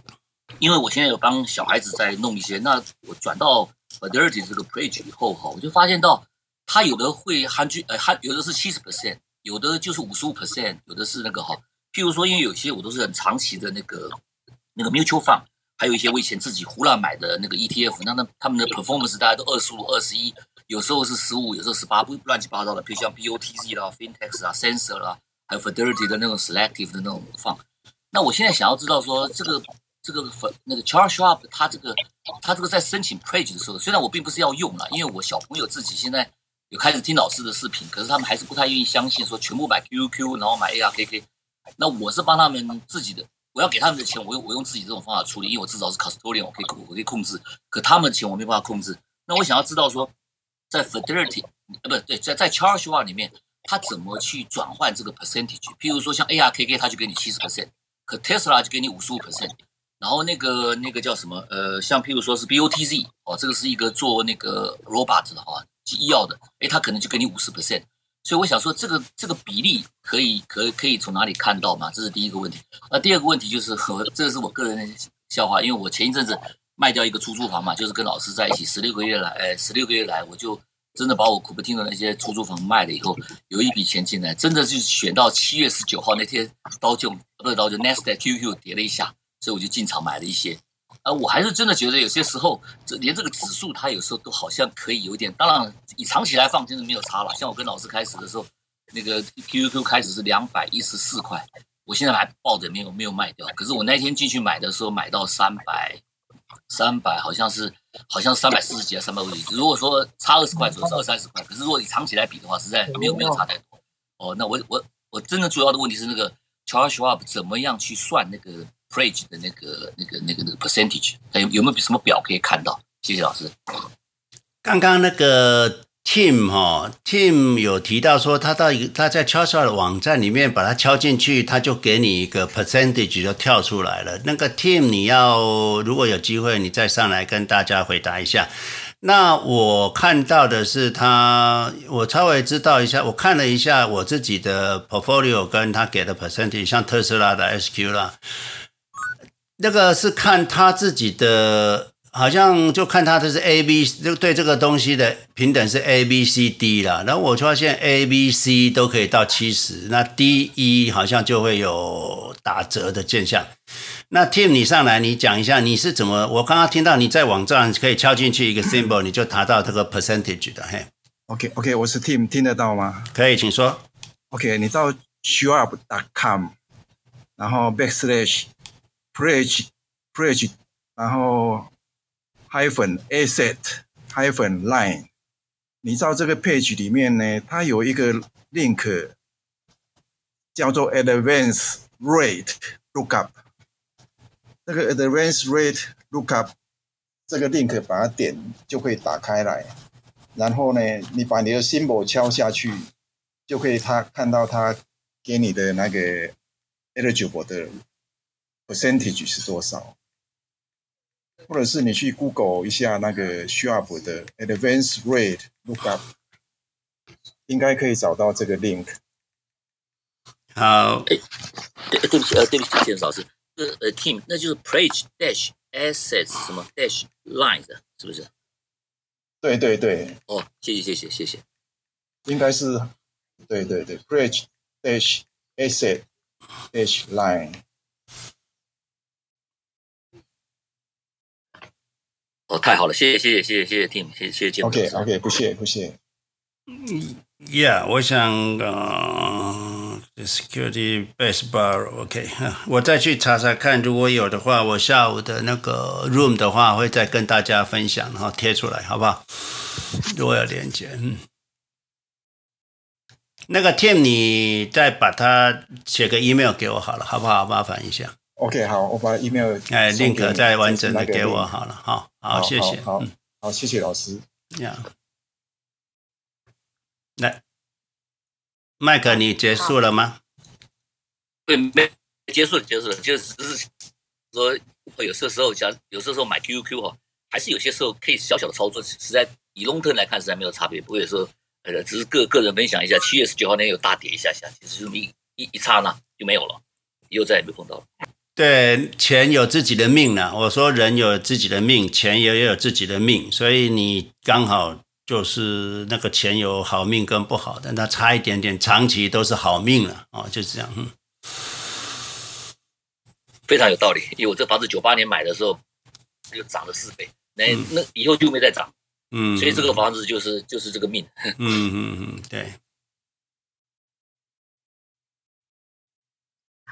[SPEAKER 6] 因为我现在有帮小孩子在弄一些，那我转到 Fidelity 这个 page 以后哈，我就发现到他有的会含聚呃含有的是七十 percent，有的就是五十五 percent，有的是那个哈，譬如说因为有些我都是很长期的那个那个 mutual fund，还有一些我以前自己胡乱买的那个 ETF，那那他们的 performance 大概都二十五、二十一，有时候是十五，有时候十八，不乱七八糟的，譬如像 BOTZ 啦、Fintex 啦、Sensor 啦，还有 Fidelity 的那种 selective 的那种 fund。那我现在想要知道说这个。这个粉那个 Charles Schwab 他这个他这个在申请 Pledge 的时候，虽然我并不是要用了，因为我小朋友自己现在有开始听老师的视频，可是他们还是不太愿意相信说全部买 QQQ，然后买 ARKK。那我是帮他们自己的，我要给他们的钱，我用我用自己这种方法处理，因为我至少是 Custodian，我可以我可以控制。可他们的钱我没办法控制。那我想要知道说，在 Fidelity 呃不对，在在 Charles Schwab 里面，他怎么去转换这个 percentage？譬如说像 ARKK，他就给你七十 percent，可 Tesla 就给你五十五 percent。然后那个那个叫什么？呃，像譬如说是 BOTZ 哦，这个是一个做那个 robot 的哈，医药的，诶，他可能就给你五十 percent。所以我想说，这个这个比例可以可可以从哪里看到嘛？这是第一个问题。那第二个问题就是和 这个是我个人的笑话，因为我前一阵子卖掉一个出租房嘛，就是跟老师在一起十六个月来，哎，十六个月来我就真的把我古不听的那些出租房卖了以后，有一笔钱进来，真的是选到七月十九号那天，刀就不是刀就 Nasdaq QQ 跌了一下。所以我就进场买了一些，呃，我还是真的觉得有些时候，这连这个指数它有时候都好像可以有点，当然以长期来放，真的没有差了。像我跟老师开始的时候，那个 QQQ 开始是两百一十四块，我现在还抱着没有没有卖掉。可是我那天进去买的时候，买到三百，三百好像是好像三百四十几还三百五十几。如果说差二十块左右是二三十块，可是如果以长期来比的话，实在没有没有差太多。哦，那我我我真的主要的问题是那个 Charles Schwab 怎么样去算那个？Pledge 的那个、那个、那个、那个 percentage，有有没有什么表可以看到？谢谢老师。
[SPEAKER 2] 刚刚那个 Tim 哈，Tim 有提到说，他到一个他在 Charles 的网站里面把它敲进去，他就给你一个 percentage 就跳出来了。那个 Tim，你要如果有机会，你再上来跟大家回答一下。那我看到的是他，我稍微知道一下，我看了一下我自己的 portfolio 跟他给的 percentage，像特斯拉的 SQ 啦。那个是看他自己的，好像就看他的是 A B，就对这个东西的平等是 A B C D 啦。然后我发现 A B C 都可以到七十，那 D E 好像就会有打折的现象。那 Tim 你上来，你讲一下你是怎么？我刚刚听到你在网站可以敲进去一个 symbol，你就达到这个 percentage 的。嘿
[SPEAKER 4] ，OK OK，我是 Tim，听得到吗？
[SPEAKER 2] 可以，请说。
[SPEAKER 4] OK，你到 Schwab.com，然后 backslash。Pledge, pledge，然后 hyphen asset hyphen line，你到这个 page 里面呢，它有一个 link 叫做 Advanced Rate Lookup。这个 Advanced Rate Lookup 这个 link 把它点就可以打开来，然后呢，你把你的 symbol 敲下去，就可以他看到他给你的那个 eligible 的 percentage 是多少。或者是你去 Google 一下那个 Sharp 的 Advanced Rate Lookup，应该可以找到这个 link。
[SPEAKER 2] 好，
[SPEAKER 6] 哎，对，对不起，呃，对不起，谢谢老师，呃呃，Team，那就是 Pledge Dash Assets 什么 Dash Lines 是不是？
[SPEAKER 4] 对对对。
[SPEAKER 6] 哦，谢谢谢谢谢谢。
[SPEAKER 4] 应该是，对对对，Pledge Dash Asset Dash Line。
[SPEAKER 6] 哦，太好了，谢谢谢谢谢谢谢谢 Tim，谢谢谢。
[SPEAKER 4] OK OK，不谢不谢。
[SPEAKER 2] 嗯，Yeah，我想呃、uh,，Security Base Bar，OK，、okay. 我再去查查看，如果有的话，我下午的那个 Room 的话，会再跟大家分享，然后贴出来，好不好？如果有连接，嗯，那个 Tim，你再把它写个 email 给我好了，好不好？麻烦一下。
[SPEAKER 4] OK，好，我把 email
[SPEAKER 2] 哎，link 再完整的给我好了，好，好，谢谢，
[SPEAKER 4] 好，好，谢谢老师。
[SPEAKER 2] 呀，来，麦克，你结束了吗？
[SPEAKER 6] 对，没结束了，结束了，就是只是说，有些时候想有些时候买 QQQ 哈，还是有些时候可以小小的操作，实在以 long term 来看，实在没有差别。不过有时候，呃，只是个个人分享一下，七月十九号那天有大跌一下下，其实就一一一刹那就没有了，以后再也没碰到了。
[SPEAKER 2] 对，钱有自己的命呢。我说人有自己的命，钱也有自己的命，所以你刚好就是那个钱有好命跟不好的，那差一点点，长期都是好命了哦，就是这样。嗯，
[SPEAKER 6] 非常有道理。因为我这房子九八年买的时候就涨了四倍，那那以后就没再涨。嗯，所以这个房子就是就是这个命。嗯
[SPEAKER 2] 嗯嗯，对。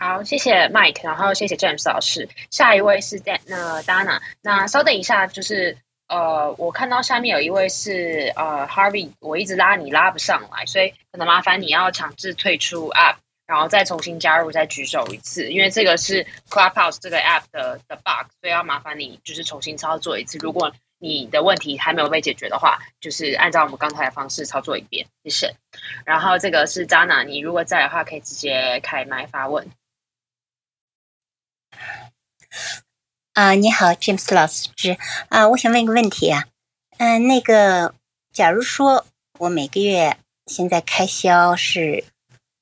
[SPEAKER 1] 好，谢谢 Mike，然后谢谢 James 老师。下一位是 Dan，那 Dana，那稍等一下，就是呃，我看到下面有一位是呃 Harvey，我一直拉你拉不上来，所以可能麻烦你要强制退出 App，然后再重新加入，再举手一次，因为这个是 Clubhouse 这个 App 的的 bug，所以要麻烦你就是重新操作一次。如果你的问题还没有被解决的话，就是按照我们刚才的方式操作一遍，谢谢。然后这个是 Dana，你如果在的话，可以直接开麦发问。
[SPEAKER 7] 啊，你好，James 老师啊，我想问一个问题啊，嗯、那个，假如说我每个月现在开销是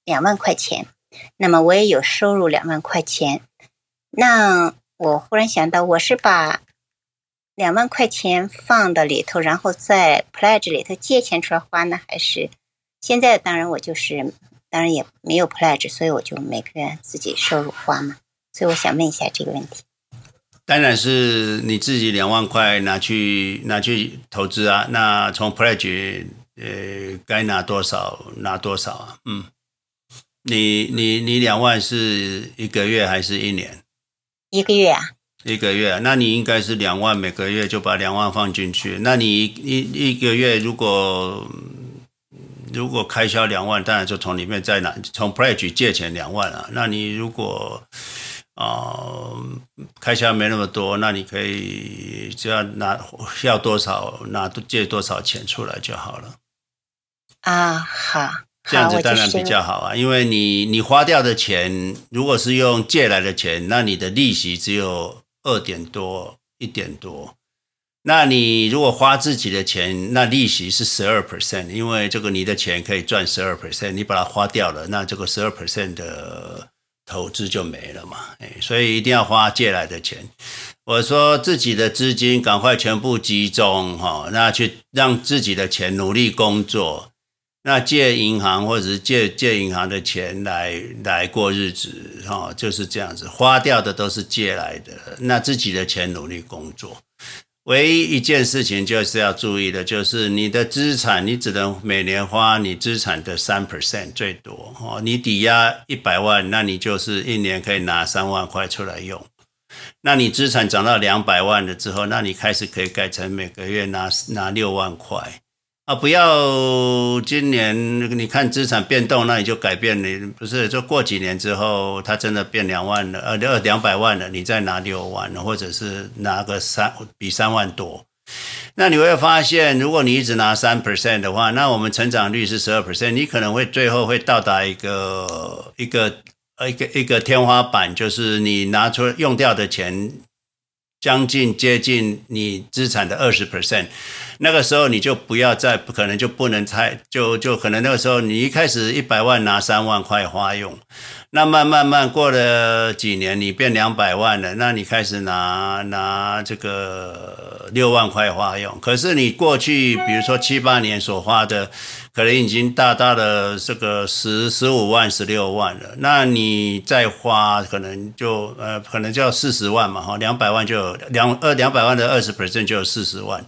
[SPEAKER 7] 两万块钱，那么我也有收入两万块钱，那我忽然想到，我是把两万块钱放到里头，然后在 Pledge 里头借钱出来花呢，还是现在当然我就是当然也没有 Pledge，所以我就每个月自己收入花嘛。所以我想问一下这个问题，
[SPEAKER 2] 当然是你自己两万块拿去拿去投资啊。那从 Pledge 呃该拿多少拿多少啊？嗯，你你你两万是一个月还是一年？
[SPEAKER 7] 一个月啊。
[SPEAKER 2] 一个月，那你应该是两万每个月就把两万放进去。那你一一个月如果如果开销两万，当然就从里面再拿从 Pledge 借钱两万啊。那你如果哦，开销没那么多，那你可以只要拿要多少拿借多少钱出来就好了。
[SPEAKER 7] 啊，好，
[SPEAKER 2] 这样子当然比较好啊，因为你你花掉的钱，如果是用借来的钱，那你的利息只有二点多一点多。那你如果花自己的钱，那利息是十二 percent，因为这个你的钱可以赚十二 percent，你把它花掉了，那这个十二 percent 的。投资就没了嘛，哎，所以一定要花借来的钱。我说自己的资金赶快全部集中哈，那去让自己的钱努力工作。那借银行或者是借借银行的钱来来过日子哈，就是这样子，花掉的都是借来的，那自己的钱努力工作。唯一一件事情就是要注意的，就是你的资产，你只能每年花你资产的三 percent 最多哦。你抵押一百万，那你就是一年可以拿三万块出来用。那你资产涨到两百万了之后，那你开始可以改成每个月拿拿六万块啊，不要今年你看资产变动，那你就改变你不是？就过几年之后，它真的变两万了，呃，二两百万了，你再拿六万，或者是拿个三比三万多，那你会发现，如果你一直拿三 percent 的话，那我们成长率是十二 percent，你可能会最后会到达一个一个呃一个一个天花板，就是你拿出用掉的钱。将近接近你资产的二十 percent，那个时候你就不要再可能就不能太就就可能那个时候你一开始一百万拿三万块花用，那慢慢慢过了几年你变两百万了，那你开始拿拿这个六万块花用，可是你过去比如说七八年所花的。可能已经大大的这个十十五万十六万了，那你再花可能就呃可能就要四十万嘛哈，两百万就有两二两百万的二十 percent 就有四十万。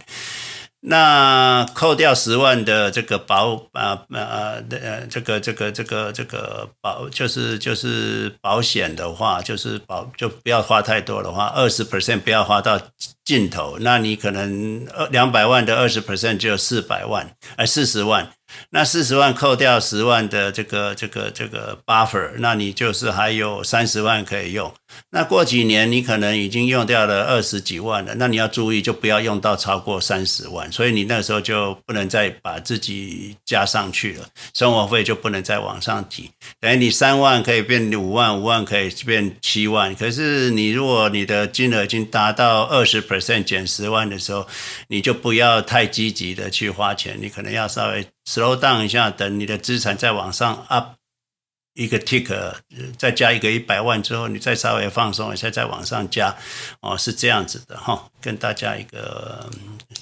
[SPEAKER 2] 那扣掉十万的这个保啊呃呃这个这个这个这个保就是就是保险的话，就是保就不要花太多的话，二十 percent 不要花到尽头，那你可能二两百万的二十 percent 就四百万，呃四十万。那四十万扣掉十万的这个这个这个 buffer，那你就是还有三十万可以用。那过几年你可能已经用掉了二十几万了，那你要注意就不要用到超过三十万，所以你那时候就不能再把自己加上去了，生活费就不能再往上提。等于你三万可以变五万，五万可以变七万。可是你如果你的金额已经达到二十 percent 减十万的时候，你就不要太积极的去花钱，你可能要稍微。Slow down 一下，等你的资产再往上 up 一个 tick，再加一个一百万之后，你再稍微放松一下，再往上加，哦，是这样子的哈，跟大家一个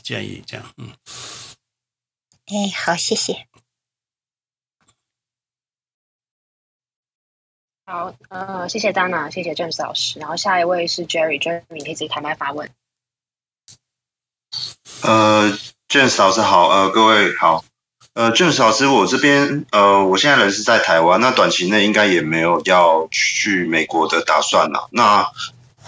[SPEAKER 2] 建议，这样，嗯，
[SPEAKER 7] 哎，好，谢谢。
[SPEAKER 1] 好，呃，谢谢 Dana，谢谢 James 老师，然后下一位是 Jerry，Jerry 你可以自己开麦发问。
[SPEAKER 8] 呃，James 老师好，呃，各位好。呃，James 老师，我这边呃，我现在人是在台湾，那短期内应该也没有要去美国的打算啦。那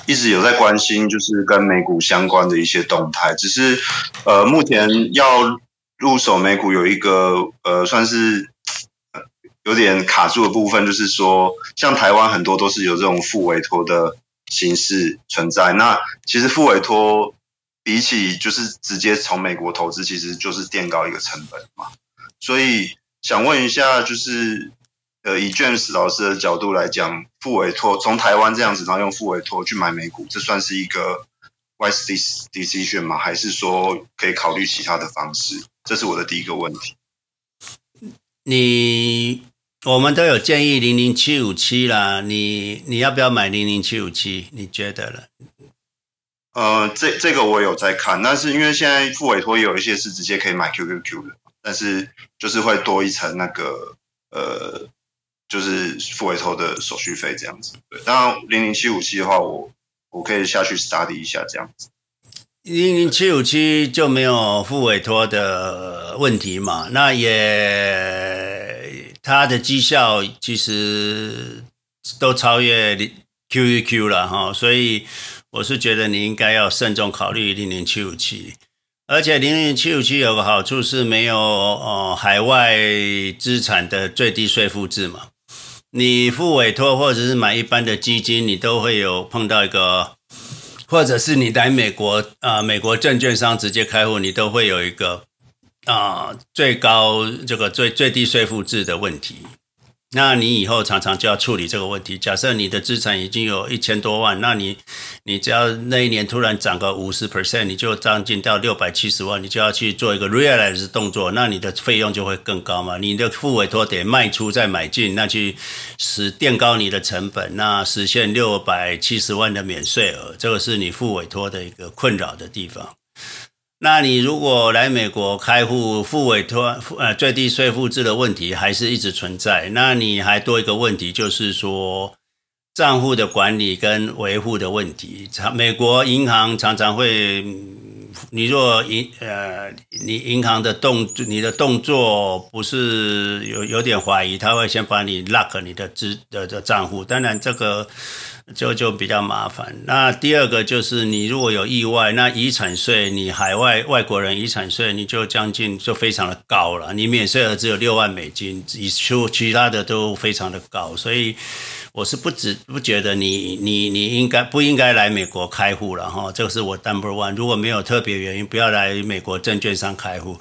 [SPEAKER 8] 一直有在关心，就是跟美股相关的一些动态，只是呃，目前要入手美股有一个呃，算是有点卡住的部分，就是说，像台湾很多都是有这种复委托的形式存在。那其实复委托比起就是直接从美国投资，其实就是垫高一个成本嘛。所以想问一下，就是呃，以 James 老师的角度来讲，复委托从台湾这样子，然后用复委托去买美股，这算是一个 wise decision 吗？还是说可以考虑其他的方式？这是我的第一个问题。
[SPEAKER 2] 你我们都有建议零零七五七啦，你你要不要买零零七五七？你觉得了？
[SPEAKER 8] 呃，这这个我有在看，但是因为现在复委托也有一些是直接可以买 QQQ 的。但是就是会多一层那个呃，就是付委托的手续费这样子。对，当然零零七五七的话，我我可以下去 study 一下这样子。
[SPEAKER 2] 零零七五七就没有付委托的问题嘛？那也它的绩效其实都超越 QQQ 了哈，所以我是觉得你应该要慎重考虑零零七五七。而且零零七五七有个好处是没有呃海外资产的最低税负制嘛，你付委托或者是买一般的基金，你都会有碰到一个，或者是你来美国啊、美国证券商直接开户，你都会有一个啊、最高这个最最低税负制的问题。那你以后常常就要处理这个问题。假设你的资产已经有一千多万，那你你只要那一年突然涨个五十 percent，你就涨进到六百七十万，你就要去做一个 realize 动作，那你的费用就会更高嘛。你的复委托得卖出再买进，那去使垫高你的成本，那实现六百七十万的免税额，这个是你复委托的一个困扰的地方。那你如果来美国开户，付委托付呃最低税负制的问题还是一直存在。那你还多一个问题，就是说账户的管理跟维护的问题。常美国银行常常会你若银呃，你银行的动你的动作不是有有点怀疑，他会先把你 lock 你的资的的账户，当然这个就就比较麻烦。那第二个就是你如果有意外，那遗产税你海外外国人遗产税你就将近就非常的高了，你免税额只有六万美金，以出其他的都非常的高，所以。我是不只不觉得你你你应该不应该来美国开户了哈，这个是我 number one。如果没有特别原因，不要来美国证券商开户。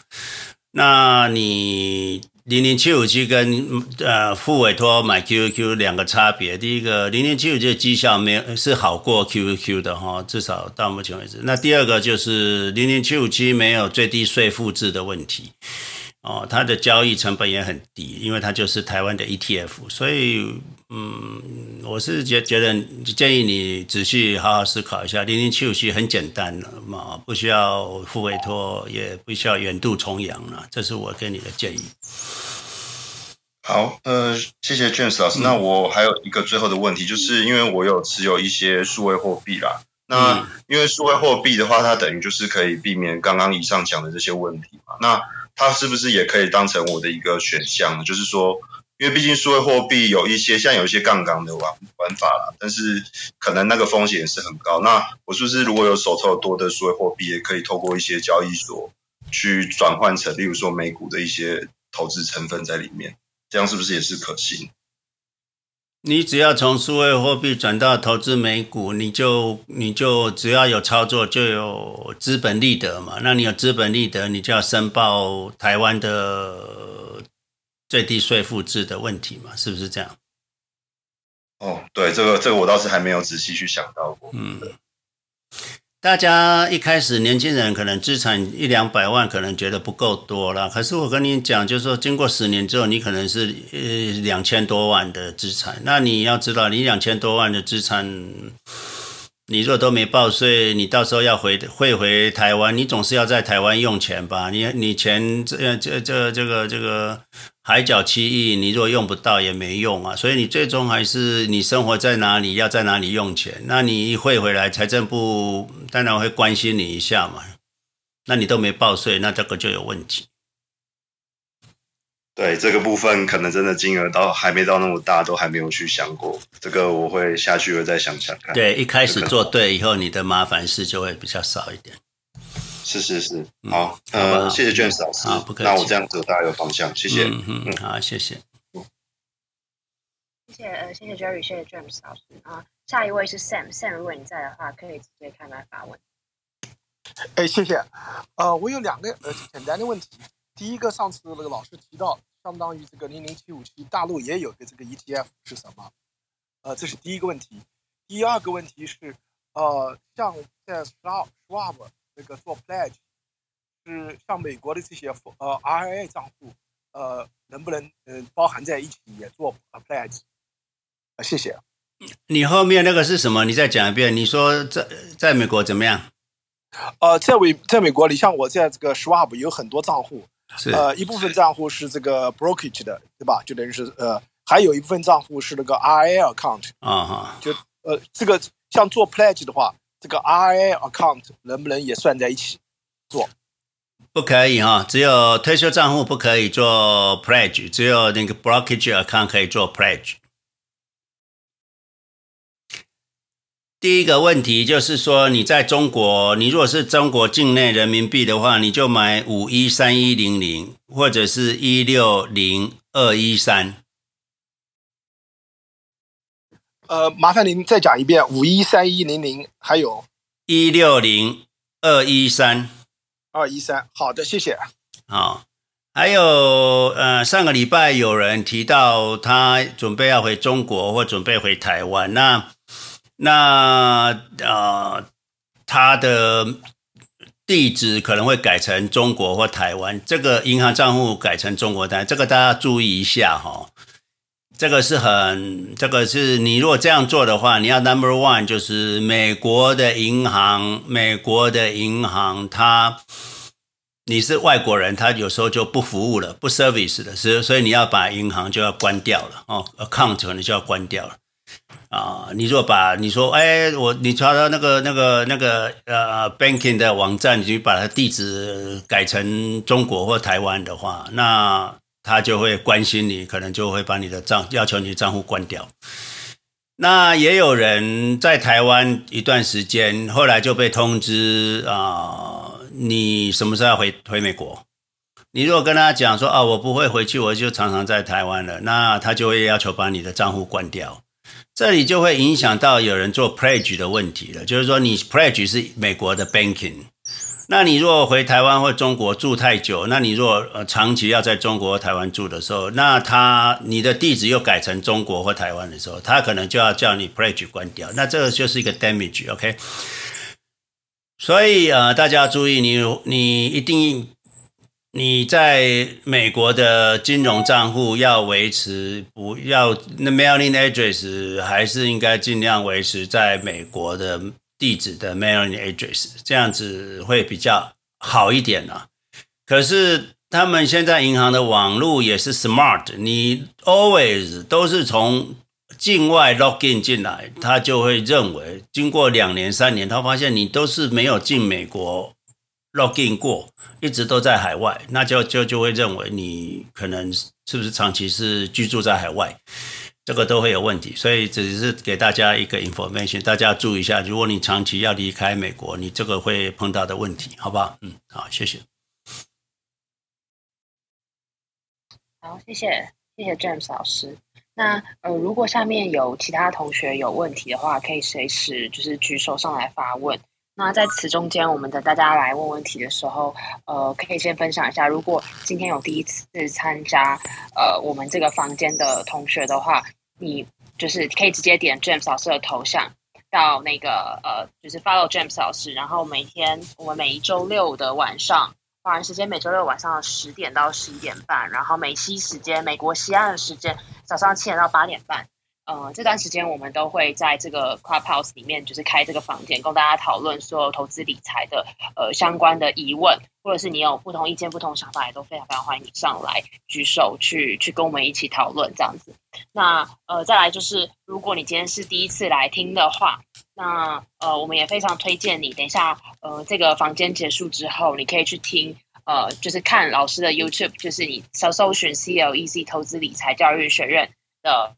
[SPEAKER 2] 那你零零七五七跟呃副委托买 Q Q 两个差别，第一个零零七五七的绩效没有是好过 QQQ 的哈，至少到目前为止。那第二个就是零零七五七没有最低税负制的问题。哦，它的交易成本也很低，因为它就是台湾的 ETF，所以，嗯，我是觉觉得建议你仔细好好思考一下，零零七五七很简单了嘛，不需要付委托，也不需要远渡重洋了，这是我给你的建议。
[SPEAKER 8] 好，呃，谢谢 James 老师。嗯、那我还有一个最后的问题，就是因为我有持有一些数位货币啦，那因为数位货币的话，它等于就是可以避免刚刚以上讲的这些问题嘛，那。它是不是也可以当成我的一个选项呢？就是说，因为毕竟数位货币有一些，像有一些杠杆的玩玩法啦，但是可能那个风险是很高。那我是不是如果有手头多的数位货币，也可以透过一些交易所去转换成，例如说美股的一些投资成分在里面，这样是不是也是可行？
[SPEAKER 2] 你只要从数位货币转到投资美股，你就你就只要有操作就有资本利得嘛。那你有资本利得，你就要申报台湾的最低税负制的问题嘛，是不是这样？
[SPEAKER 8] 哦，对，这个这个我倒是还没有仔细去想到过。
[SPEAKER 2] 嗯。大家一开始年轻人可能资产一两百万，可能觉得不够多了。可是我跟你讲，就是说经过十年之后，你可能是呃两千多万的资产。那你要知道，你两千多万的资产，你若都没报税，你到时候要回汇回台湾，你总是要在台湾用钱吧？你你钱这这这这个这个。海角七亿，你若用不到也没用啊，所以你最终还是你生活在哪里，要在哪里用钱。那你一汇回来，财政部当然会关心你一下嘛。那你都没报税，那这个就有问题。
[SPEAKER 8] 对，这个部分，可能真的金额到还没到那么大，都还没有去想过。这个我会下去会再想想看。
[SPEAKER 2] 对，一开始做对以后，你的麻烦事就会比较少一点。
[SPEAKER 8] 是是是，好，嗯、呃，谢谢 James 老师，好，不客气，那我这样子大概有方向，谢谢，
[SPEAKER 2] 嗯嗯，嗯好，谢谢，
[SPEAKER 1] 谢谢，呃，谢谢 Jerry，谢谢 James 老师啊，下一位是 Sam，Sam，如果你在的话，可以直接开麦发问。
[SPEAKER 9] 哎，谢谢，呃，我有两个呃简单的问题，第一个，上次那个老师提到，相当于这个零零七五七，大陆也有的这个 ETF 是什么？呃，这是第一个问题，第二个问题是，呃，像在 Schwab 那个做 pledge 是像美国的这些呃 RIA 账户，呃，能不能嗯、呃、包含在一起也做 pledge？啊、呃，谢谢。
[SPEAKER 2] 你后面那个是什么？你再讲一遍。你说在在美国怎么样？
[SPEAKER 9] 呃，在美在美国，你像我在这个 Schwab 有很多账户，是呃一部分账户是这个 brokerage 的，对吧？就等于是呃，还有一部分账户是那个 RIA account
[SPEAKER 2] 啊哈，
[SPEAKER 9] 就呃这个像做 pledge 的话。这个 RIA account 能不能也算在一起做？
[SPEAKER 2] 不可以哈，只有退休账户不可以做 pledge，只有那个 brokerage account 可以做 pledge。第一个问题就是说，你在中国，你如果是中国境内人民币的话，你就买五一三一零零或者是一六零二一三。
[SPEAKER 9] 呃，麻烦您再讲一遍，五一三一零零，还有
[SPEAKER 2] 一六零二一三
[SPEAKER 9] 二一三。好的，谢谢。
[SPEAKER 2] 好，还有呃，上个礼拜有人提到他准备要回中国或准备回台湾，那那呃，他的地址可能会改成中国或台湾，这个银行账户改成中国台，这个大家注意一下哈。这个是很，这个是你如果这样做的话，你要 number one 就是美国的银行，美国的银行它，你是外国人，他有时候就不服务了，不 service 的，所以所以你要把银行就要关掉了哦，account 可能就要关掉了。啊，你如果把你说，哎，我你查到那个那个那个呃 banking 的网站，你就把它地址改成中国或台湾的话，那他就会关心你，可能就会把你的账要求你账户关掉。那也有人在台湾一段时间，后来就被通知啊、你什么时候要回回美国？你如果跟他讲说啊，我不会回去，我就常常在台湾了，那他就会要求把你的账户关掉。这里就会影响到有人做 pledge 的问题了，就是说你 pledge 是美国的 banking，那你如果回台湾或中国住太久，那你如果呃长期要在中国或台湾住的时候，那他你的地址又改成中国或台湾的时候，他可能就要叫你 pledge 关掉，那这个就是一个 damage，OK？所以呃大家要注意，你你一定。你在美国的金融账户要维持，不要那 mailing address 还是应该尽量维持在美国的地址的 mailing address，这样子会比较好一点啊。可是他们现在银行的网络也是 smart，你 always 都是从境外 login 进来，他就会认为经过两年三年，他发现你都是没有进美国 login 过。一直都在海外，那就就就会认为你可能是不是长期是居住在海外，这个都会有问题。所以只是给大家一个 information，大家注意一下，如果你长期要离开美国，你这个会碰到的问题，好不好？嗯，好，谢谢。
[SPEAKER 1] 好，谢谢，谢谢 James 老师。那呃，如果下面有其他同学有问题的话，可以随时就是举手上来发问。那在此中间，我们等大家来问问题的时候，呃，可以先分享一下，如果今天有第一次参加呃我们这个房间的同学的话，你就是可以直接点 James 老师的头像，到那个呃，就是 follow James 老师，然后每天我们每一周六的晚上，华人时间每周六晚上十点到十一点半，然后美西时间美国西岸时间早上七点到八点半。呃，这段时间我们都会在这个 Clubhouse 里面，就是开这个房间，供大家讨论所有投资理财的呃相关的疑问，或者是你有不同意见、不同想法，也都非常非常欢迎你上来举手去去跟我们一起讨论这样子。那呃，再来就是，如果你今天是第一次来听的话，那呃，我们也非常推荐你，等一下呃，这个房间结束之后，你可以去听呃，就是看老师的 YouTube，就是你搜搜寻 CLEC 投资理财教育学院的。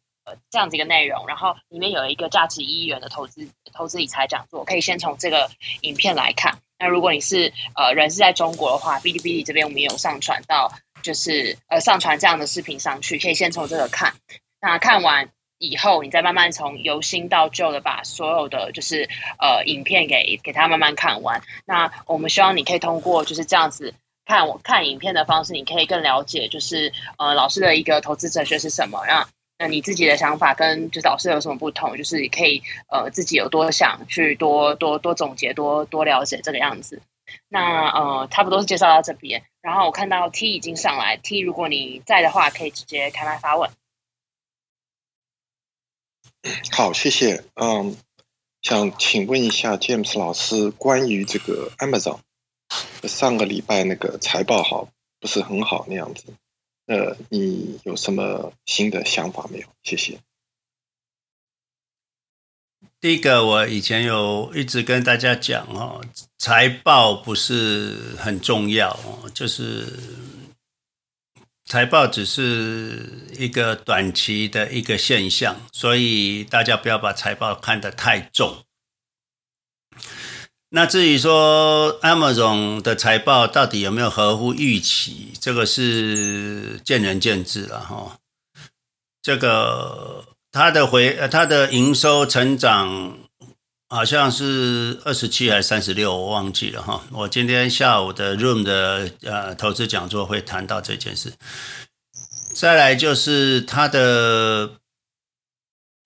[SPEAKER 1] 这样子一个内容，然后里面有一个价值一亿元的投资投资理财讲座，可以先从这个影片来看。那如果你是呃人是在中国的话，哔哩哔哩这边我们有上传到，就是呃上传这样的视频上去，可以先从这个看。那看完以后，你再慢慢从由新到旧的把所有的就是呃影片给给他慢慢看完。那我们希望你可以通过就是这样子看我看影片的方式，你可以更了解就是呃老师的一个投资哲学是什么，让。那你自己的想法跟就是导师有什么不同？就是你可以呃自己有多想去多多多总结多多了解这个样子。那呃差不多是介绍到这边，然后我看到 T 已经上来，T 如果你在的话，可以直接开麦发问。
[SPEAKER 10] 好，谢谢。嗯，想请问一下 James 老师，关于这个 Amazon 上个礼拜那个财报好不是很好那样子。呃，你有什么新的想法没有？谢谢。
[SPEAKER 2] 第一个，我以前有一直跟大家讲哦，财报不是很重要哦，就是财报只是一个短期的一个现象，所以大家不要把财报看得太重。那至于说 Amazon 的财报到底有没有合乎预期，这个是见仁见智了哈。这个它的回它的营收成长好像是二十七还是三十六，我忘记了哈。我今天下午的 Room 的呃投资讲座会谈到这件事。再来就是它的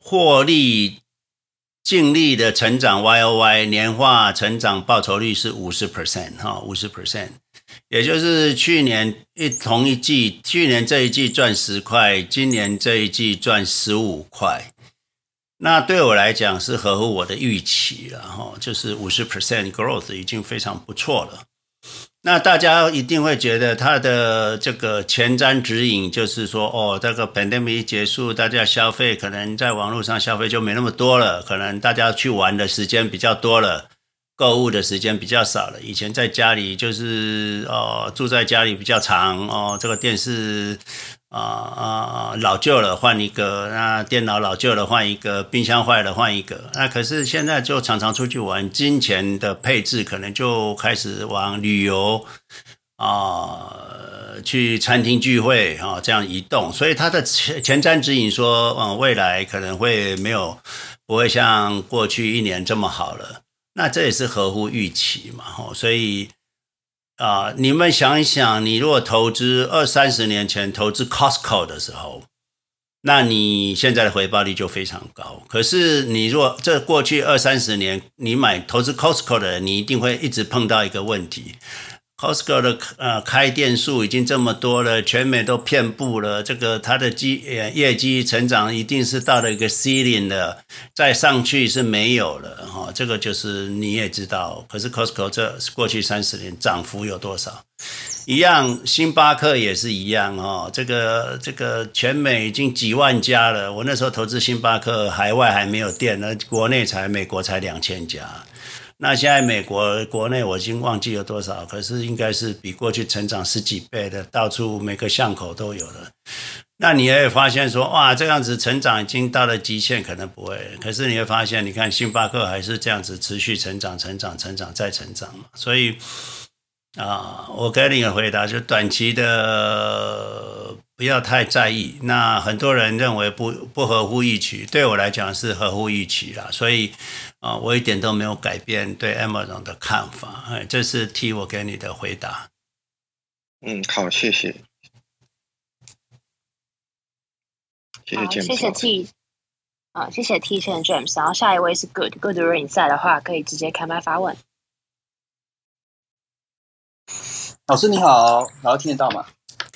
[SPEAKER 2] 获利。净利的成长 Y O Y 年化成长报酬率是五十 percent 哈，五十 percent，也就是去年一同一季，去年这一季赚十块，今年这一季赚十五块，那对我来讲是合乎我的预期了哈，就是五十 percent growth 已经非常不错了。那大家一定会觉得它的这个前瞻指引就是说，哦，这个 pandemic 一结束，大家消费可能在网络上消费就没那么多了，可能大家去玩的时间比较多了，购物的时间比较少了。以前在家里就是哦，住在家里比较长哦，这个电视。啊啊，老旧了换一个，那电脑老旧了换一个，冰箱坏了换一个。那可是现在就常常出去玩，金钱的配置可能就开始往旅游啊，去餐厅聚会啊这样移动。所以他的前前瞻指引说，嗯，未来可能会没有不会像过去一年这么好了。那这也是合乎预期嘛，吼，所以。啊，你们想一想，你如果投资二三十年前投资 Costco 的时候，那你现在的回报率就非常高。可是你若这过去二三十年你买投资 Costco 的人，你一定会一直碰到一个问题。Costco 的呃开店数已经这么多了，全美都遍布了。这个它的绩呃业绩成长一定是到了一个 ceiling 了，再上去是没有了哈。这个就是你也知道。可是 Costco 这过去三十年涨幅有多少？一样，星巴克也是一样哦。这个这个全美已经几万家了。我那时候投资星巴克，海外还没有店呢，国内才美国才两千家。那现在美国国内我已经忘记有多少，可是应该是比过去成长十几倍的，到处每个巷口都有了。那你也会发现说，哇，这样子成长已经到了极限，可能不会。可是你会发现，你看星巴克还是这样子持续成长、成长、成长再成长嘛。所以啊，我给你的回答就短期的不要太在意。那很多人认为不不合乎预期，对我来讲是合乎预期啦。所以。啊，我一点都没有改变对 Amazon 的看法。哎，这是 T 我给你的回答。
[SPEAKER 10] 嗯，好，谢谢。谢谢。
[SPEAKER 1] 谢谢 T。啊，谢谢 T 和 James。然后下一位是 Good。Good，如果你在的话，可以直接开麦发问。
[SPEAKER 11] 老师你好，老师听得到吗？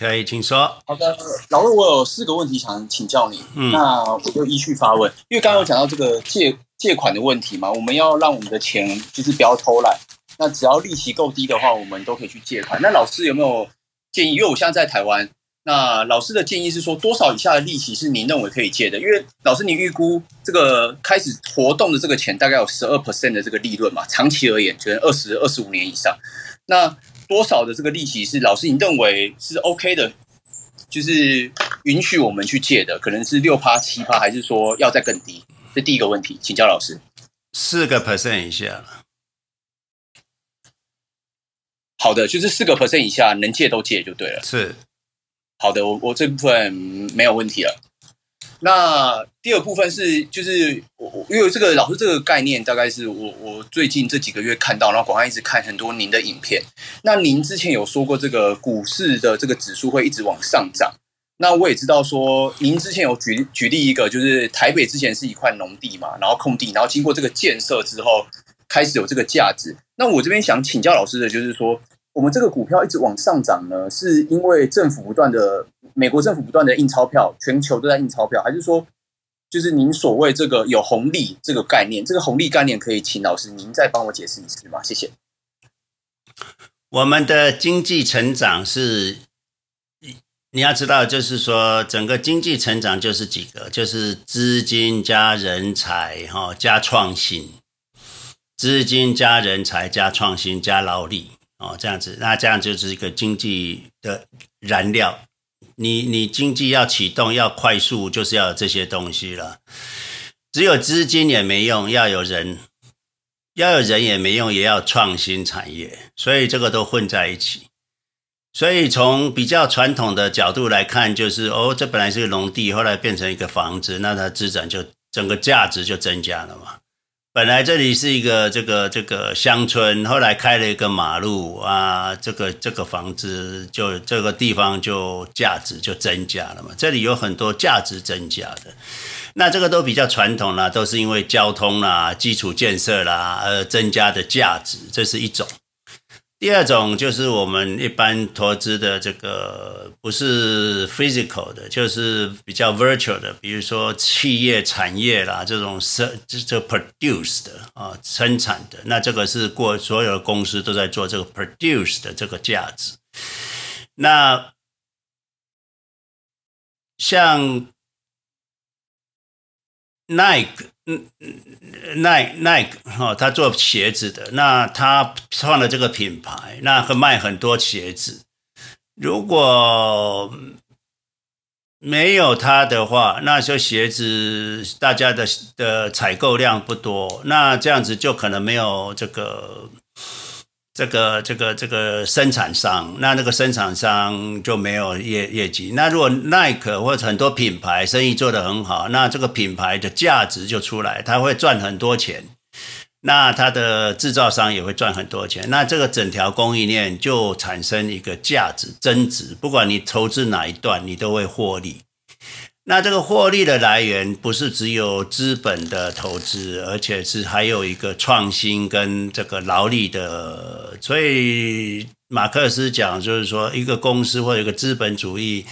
[SPEAKER 2] 可以，请说。
[SPEAKER 11] 好的，老师，我有四个问题想请教你。嗯，那我就依序发问。因为刚刚有讲到这个借。借款的问题嘛，我们要让我们的钱就是不要偷懒。那只要利息够低的话，我们都可以去借款。那老师有没有建议？因为我现在在台湾，那老师的建议是说多少以下的利息是您认为可以借的？因为老师，你预估这个开始活动的这个钱大概有十二 percent 的这个利润嘛？长期而言，可能二十二十五年以上。那多少的这个利息是老师你认为是 OK 的？就是允许我们去借的，可能是六趴七趴，还是说要再更低？这第一个问题，请教老师。
[SPEAKER 2] 四个 percent 以下。
[SPEAKER 11] 好的，就是四个 percent 以下，能借都借就对了。
[SPEAKER 2] 是。
[SPEAKER 11] 好的，我我这部分没有问题了。那第二部分是，就是我我因为这个老师这个概念，大概是我我最近这几个月看到，然后广汉一直看很多您的影片。那您之前有说过，这个股市的这个指数会一直往上涨。那我也知道说，您之前有举举例一个，就是台北之前是一块农地嘛，然后空地，然后经过这个建设之后，开始有这个价值。那我这边想请教老师的就是说，我们这个股票一直往上涨呢，是因为政府不断的，美国政府不断的印钞票，全球都在印钞票，还是说，就是您所谓这个有红利这个概念，这个红利概念可以请老师您再帮我解释一次吗？谢谢。
[SPEAKER 2] 我们的经济成长是。你要知道，就是说，整个经济成长就是几个，就是资金加人才，哈，加创新，资金加人才加创新加劳力，哦，这样子，那这样就是一个经济的燃料。你你经济要启动要快速，就是要有这些东西了。只有资金也没用，要有人，要有人也没用，也要创新产业，所以这个都混在一起。所以从比较传统的角度来看，就是哦，这本来是个农地，后来变成一个房子，那它资产就整个价值就增加了嘛。本来这里是一个这个这个乡村，后来开了一个马路啊，这个这个房子就这个地方就价值就增加了嘛。这里有很多价值增加的，那这个都比较传统啦，都是因为交通啦、基础建设啦而增加的价值，这是一种。第二种就是我们一般投资的这个不是 physical 的，就是比较 virtual 的，比如说企业产业啦，这种生这 produce 的啊生产的，那这个是过所有的公司都在做这个 produce 的这个价值。那像 Nike。嗯，Nike Nike 哈，他做鞋子的，那他创了这个品牌，那会卖很多鞋子。如果没有他的话，那些鞋子大家的的采购量不多，那这样子就可能没有这个。这个这个这个生产商，那那个生产商就没有业业绩。那如果耐克或者很多品牌生意做得很好，那这个品牌的价值就出来，他会赚很多钱。那他的制造商也会赚很多钱。那这个整条供应链就产生一个价值增值，不管你投资哪一段，你都会获利。那这个获利的来源不是只有资本的投资，而且是还有一个创新跟这个劳力的。所以马克思讲，就是说一个公司或者一个资本主义，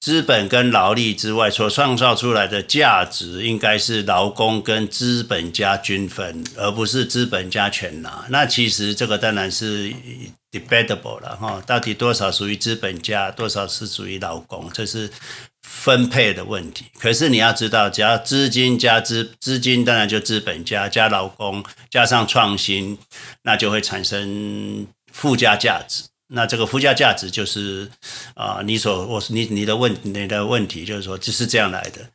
[SPEAKER 2] 资本跟劳力之外所创造出来的价值，应该是劳工跟资本家均分，而不是资本家全拿。那其实这个当然是 debatable 了哈，到底多少属于资本家，多少是属于劳工，这是。分配的问题，可是你要知道，只要资金加资资金，当然就资本家加劳工加上创新，那就会产生附加价值。那这个附加价值就是啊、你所我你你的问你的问题就是说，就是这样来的。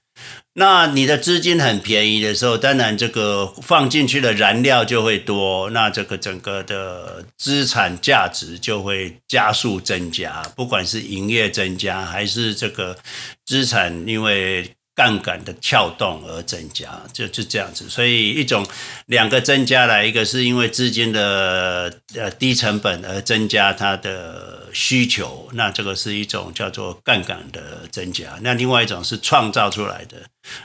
[SPEAKER 2] 那你的资金很便宜的时候，当然这个放进去的燃料就会多，那这个整个的资产价值就会加速增加，不管是营业增加还是这个资产因为杠杆的撬动而增加，就就这样子。所以一种两个增加来，一个是因为资金的呃低成本而增加它的。需求，那这个是一种叫做杠杆的增加。那另外一种是创造出来的，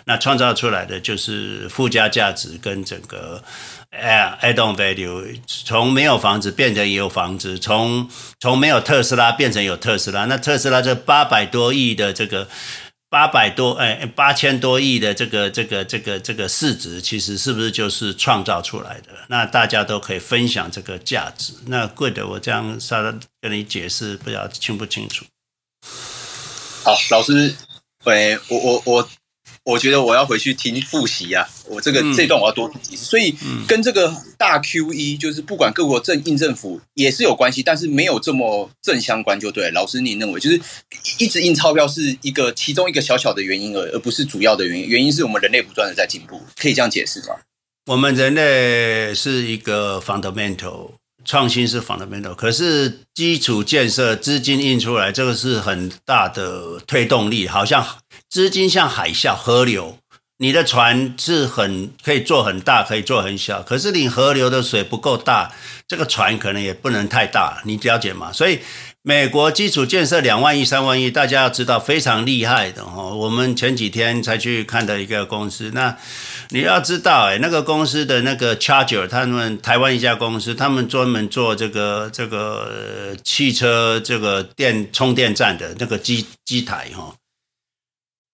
[SPEAKER 2] 那创造出来的就是附加价值跟整个 add-on value，从没有房子变成有房子，从从没有特斯拉变成有特斯拉。那特斯拉这八百多亿的这个。八百多哎，八千多亿的这个这个这个这个市值，其实是不是就是创造出来的？那大家都可以分享这个价值。那贵的我这样稍微跟你解释，不知道清不清楚？
[SPEAKER 11] 好，老师，喂，我我我。我觉得我要回去听复习呀、啊，我这个、嗯、这段我要多听。所以跟这个大 QE 就是不管各国政印政府也是有关系，但是没有这么正相关就对。老师，你认为就是一直印钞票是一个其中一个小小的原因，而而不是主要的原因。原因是我们人类不断的在进步，可以这样解释吗？
[SPEAKER 2] 我们人类是一个 fundamental 创新是 fundamental，可是基础建设资金印出来，这个是很大的推动力，好像。资金像海啸、河流，你的船是很可以做很大，可以做很小。可是你河流的水不够大，这个船可能也不能太大，你了解吗？所以美国基础建设两万亿、三万亿，大家要知道非常厉害的哦。我们前几天才去看的一个公司，那你要知道，哎，那个公司的那个 Charger，他们台湾一家公司，他们专门做这个这个汽车这个电充电站的那个机机台哈。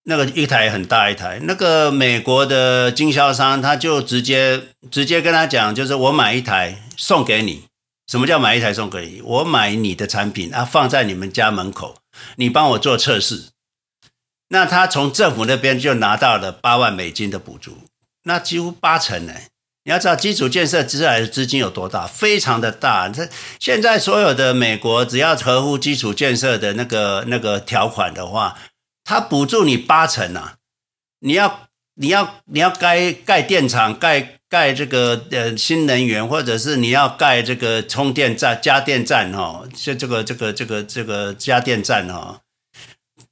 [SPEAKER 2] 那个一台很大一台，那个美国的经销商他就直接直接跟他讲，就是我买一台送给你。什么叫买一台送给你？我买你的产品啊，放在你们家门口，你帮我做测试。那他从政府那边就拿到了八万美金的补助，那几乎八成呢。你要知道基础建设之来的资金有多大，非常的大。这现在所有的美国只要合乎基础建设的那个那个条款的话。他补助你八成啊，你要你要你要盖盖电厂，盖盖这个呃新能源，或者是你要盖这个充电站、家电站哈，就这个这个这个这个家电站哈，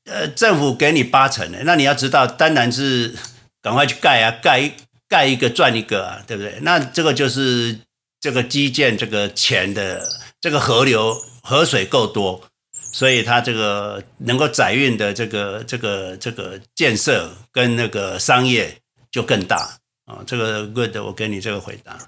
[SPEAKER 2] 呃，政府给你八成的，那你要知道，当然是赶快去盖啊，盖盖一个赚一个啊，对不对？那这个就是这个基建这个钱的这个河流河水够多。所以它这个能够载运的这个这个这个建设跟那个商业就更大啊，这个 good，我给你这个回答。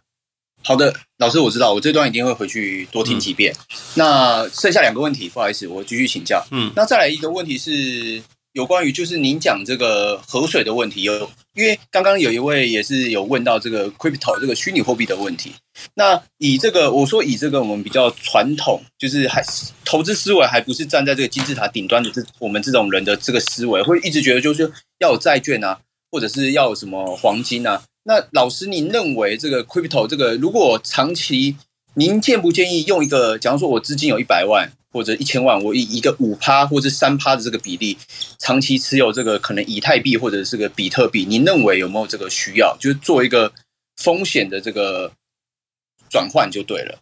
[SPEAKER 11] 好的，老师，我知道，我这段一定会回去多听几遍。嗯、那剩下两个问题，不好意思，我继续请教。嗯，那再来一个问题是有关于就是您讲这个河水的问题，有因为刚刚有一位也是有问到这个 crypto 这个虚拟货币的问题。那以这个我说以这个我们比较传统，就是还投资思维还不是站在这个金字塔顶端的这我们这种人的这个思维，会一直觉得就是要有债券啊，或者是要有什么黄金啊。那老师，您认为这个 crypto 这个，如果长期，您建不建议用一个，假如说我资金有一百万或者一千万，我以一个五趴或者三趴的这个比例，长期持有这个可能以太币或者是个比特币，您认为有没有这个需要？就是做一个风险的这个转换就对了。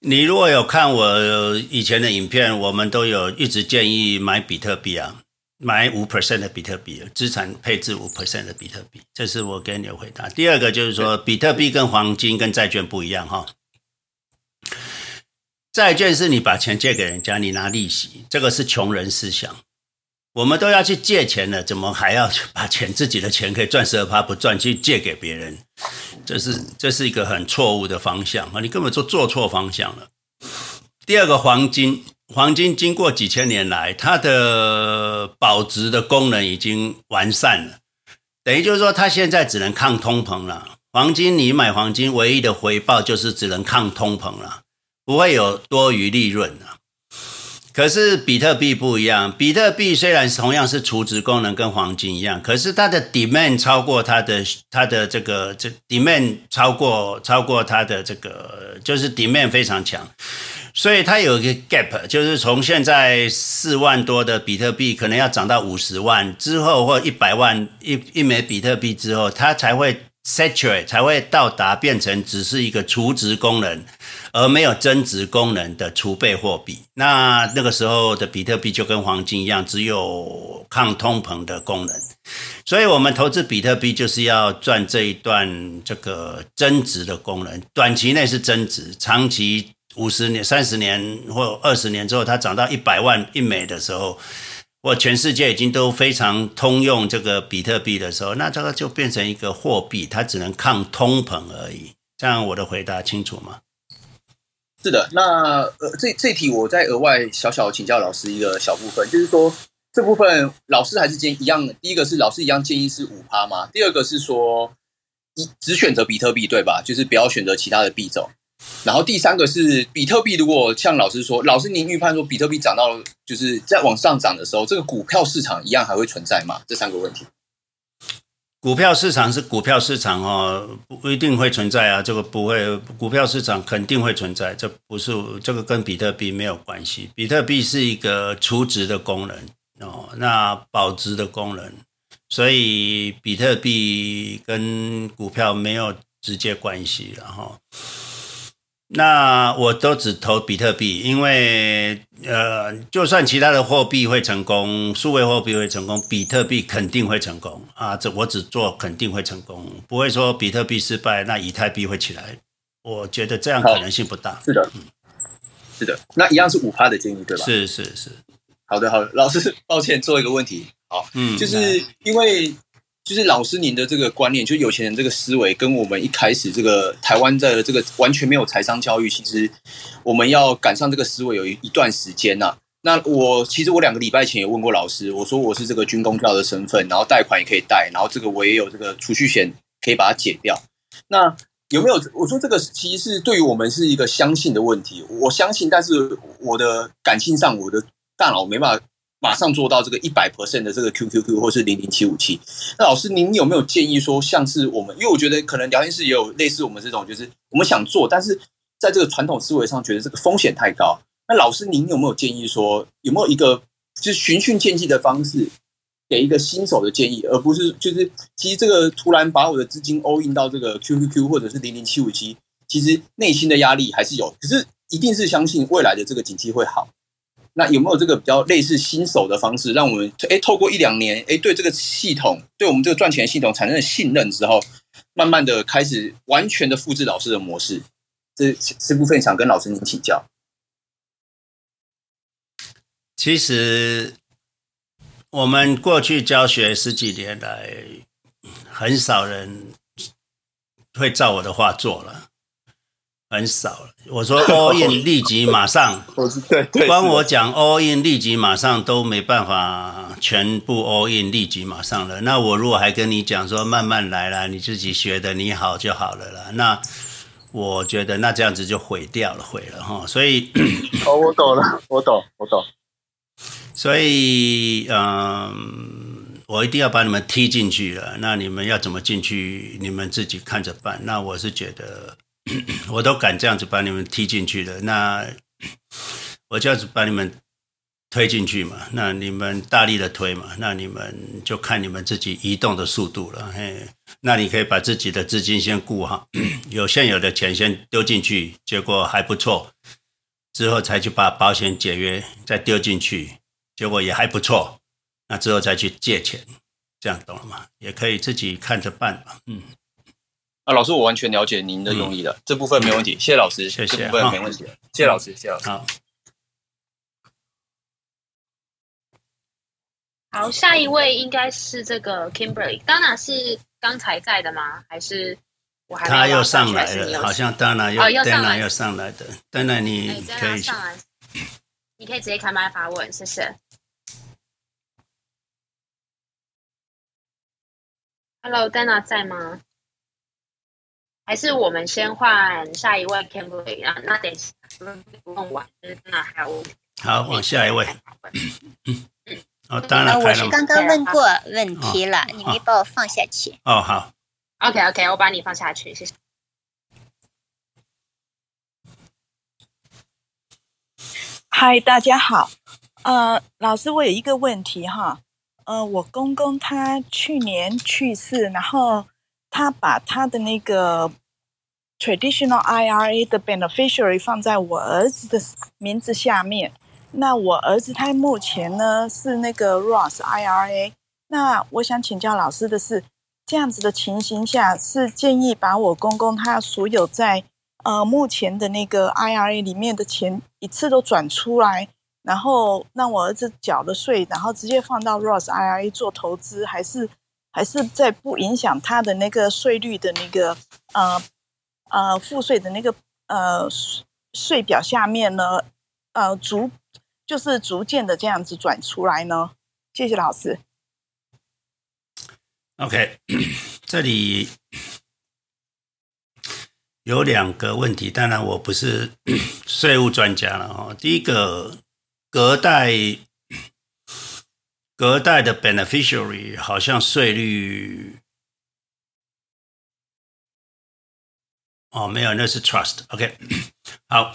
[SPEAKER 2] 你如果有看我以前的影片，我们都有一直建议买比特币啊。买五 percent 的比特币，资产配置五 percent 的比特币，这是我给你的回答。第二个就是说，比特币跟黄金跟债券不一样哈。债券是你把钱借给人家，你拿利息，这个是穷人思想。我们都要去借钱了，怎么还要把钱自己的钱可以赚十二趴不赚去借给别人？这是这是一个很错误的方向啊！你根本就做错方向了。第二个黄金。黄金经过几千年来，它的保值的功能已经完善了，等于就是说，它现在只能抗通膨了。黄金，你买黄金唯一的回报就是只能抗通膨了，不会有多余利润啊。可是比特币不一样，比特币虽然同样是储值功能跟黄金一样，可是它的 demand 超过它的它的这个这 demand 超过超过它的这个，就是 demand 非常强。所以它有一个 gap，就是从现在四万多的比特币，可能要涨到五十万之后，或一百万一一枚比特币之后，它才会 saturate，才会到达变成只是一个储值功能，而没有增值功能的储备货币。那那个时候的比特币就跟黄金一样，只有抗通膨的功能。所以我们投资比特币就是要赚这一段这个增值的功能，短期内是增值，长期。五十年、三十年或二十年之后，它涨到一百万一美的时候，或全世界已经都非常通用这个比特币的时候，那这个就变成一个货币，它只能抗通膨而已。这样我的回答清楚吗？
[SPEAKER 11] 是的，那呃，这这题我再额外小小请教老师一个小部分，就是说这部分老师还是建议一样，第一个是老师一样建议是五趴吗？第二个是说一只选择比特币对吧？就是不要选择其他的币种。然后第三个是比特币，如果像老师说，老师您预判说比特币涨到就是在往上涨的时候，这个股票市场一样还会存在吗？这三个问题。
[SPEAKER 2] 股票市场是股票市场哦，不一定会存在啊，这个不会，股票市场肯定会存在，这不是这个跟比特币没有关系。比特币是一个储值的功能哦，那保值的功能，所以比特币跟股票没有直接关系，然后。那我都只投比特币，因为呃，就算其他的货币会成功，数位货币会成功，比特币肯定会成功啊！这我只做肯定会成功，不会说比特币失败，那以太币会起来。我觉得这样可能性不大。
[SPEAKER 11] 是的，嗯，是的，那一样是五趴的建议，对吧？
[SPEAKER 2] 是是是，
[SPEAKER 11] 好的好的，老师，抱歉，做一个问题，好，嗯，就是因为。就是老师您的这个观念，就有钱人这个思维，跟我们一开始这个台湾的这个完全没有财商教育，其实我们要赶上这个思维有一一段时间呐、那我其实我两个礼拜前也问过老师，我说我是这个军公教的身份，然后贷款也可以贷，然后这个我也有这个储蓄险可以把它解掉。那有没有？我说这个其实是对于我们是一个相信的问题，我相信，但是我的感性上，我的大脑没办法。马上做到这个一百 percent 的这个 QQQ 或是零零七五七。那老师，您有没有建议说，像是我们，因为我觉得可能聊天室也有类似我们这种，就是我们想做，但是在这个传统思维上觉得这个风险太高。那老师，您有没有建议说，有没有一个就是循序渐进的方式，给一个新手的建议，而不是就是其实这个突然把我的资金 all in 到这个 QQQ 或者是零零七五七，其实内心的压力还是有，可是一定是相信未来的这个景气会好。那有没有这个比较类似新手的方式，让我们诶透过一两年诶对这个系统，对我们这个赚钱系统产生了信任之后，慢慢的开始完全的复制老师的模式？这这部分想跟老师您请教。
[SPEAKER 2] 其实我们过去教学十几年来，很少人会照我的话做了。很少了。我说 all in 立即马上，
[SPEAKER 11] 我是对对，
[SPEAKER 2] 光我讲 all in 立即马上都没办法全部 all in 立即马上了。那我如果还跟你讲说慢慢来啦，你自己学的你好就好了啦。那我觉得那这样子就毁掉了，毁了哈。所以
[SPEAKER 11] 哦，我懂了，我懂，我懂。
[SPEAKER 2] 所以嗯，我一定要把你们踢进去了。那你们要怎么进去，你们自己看着办。那我是觉得。我都敢这样子把你们踢进去的，那 我就要把你们推进去嘛，那你们大力的推嘛，那你们就看你们自己移动的速度了。嘿，那你可以把自己的资金先顾好，有现有的钱先丢进去，结果还不错，之后才去把保险解约再丢进去，结果也还不错，那之后再去借钱，这样懂了吗？也可以自己看着办嘛，嗯。
[SPEAKER 11] 啊，老师，我完全了解您的用意了，嗯、这部分没问题，谢谢老师，
[SPEAKER 2] 谢谢，
[SPEAKER 11] 这部分没问题，谢谢老师，谢谢老师。
[SPEAKER 2] 好，
[SPEAKER 1] 好，下一位应该是这个 Kimberly，Dana 是刚才在的吗？还是我还没
[SPEAKER 2] 他又上来了？好像 Dana 又、
[SPEAKER 1] 哦、
[SPEAKER 2] Dana 又上来的，Dana 你可以、欸、上来，
[SPEAKER 1] 你可以直接开麦发问，谢谢。Hello，Dana 在吗？还是我们先换下一位 Kimberly 啊？那等下不用完，那还有
[SPEAKER 2] 好，往下一位。嗯嗯，哦，当然
[SPEAKER 7] 我是刚刚问过问题了，哦、你没把我放下去。
[SPEAKER 2] 哦，好。
[SPEAKER 1] OK OK，我把你放下去，谢谢。
[SPEAKER 12] 嗨，大家好。呃，老师，我有一个问题哈。呃，我公公他去年去世，然后他把他的那个。Traditional IRA 的 beneficiary 放在我儿子的名字下面，那我儿子他目前呢是那个 Roth IRA。那我想请教老师的是，这样子的情形下，是建议把我公公他所有在呃目前的那个 IRA 里面的钱一次都转出来，然后让我儿子缴了税，然后直接放到 Roth IRA 做投资，还是还是在不影响他的那个税率的那个呃？呃，赋税的那个呃税表下面呢，呃逐就是逐渐的这样子转出来呢。谢谢老师。
[SPEAKER 2] OK，这里有两个问题，当然我不是 税务专家了哦。第一个，隔代隔代的 beneficiary 好像税率。哦，没有，那是 trust。OK，好，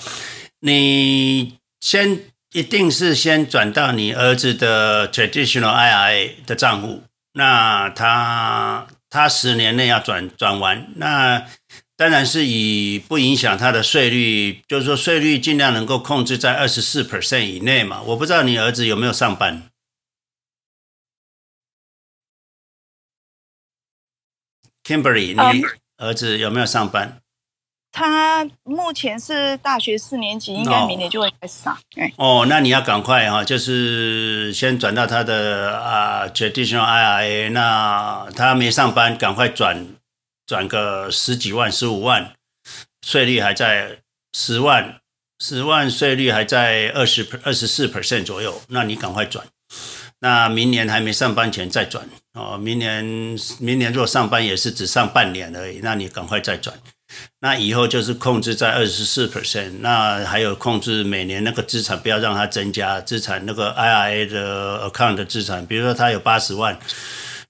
[SPEAKER 2] 你先一定是先转到你儿子的 traditional IRA 的账户，那他他十年内要转转完，那当然是以不影响他的税率，就是说税率尽量能够控制在二十四 percent 以内嘛。我不知道你儿子有没有上班，Kimberly，你儿子有没有上班？
[SPEAKER 12] 他目前是大学四年级，应该明年就会开始上。
[SPEAKER 2] 哦，那你要赶快哈，就是先转到他的啊 traditional IRA。那他没上班，赶快转转个十几万、十五万，税率还在十万，十万税率还在二十二十四 percent 左右。那你赶快转。那明年还没上班前再转哦。明年明年如果上班也是只上半年而已，那你赶快再转。那以后就是控制在二十四 percent，那还有控制每年那个资产不要让它增加，资产那个 IRA 的 account 的资产，比如说他有八十万，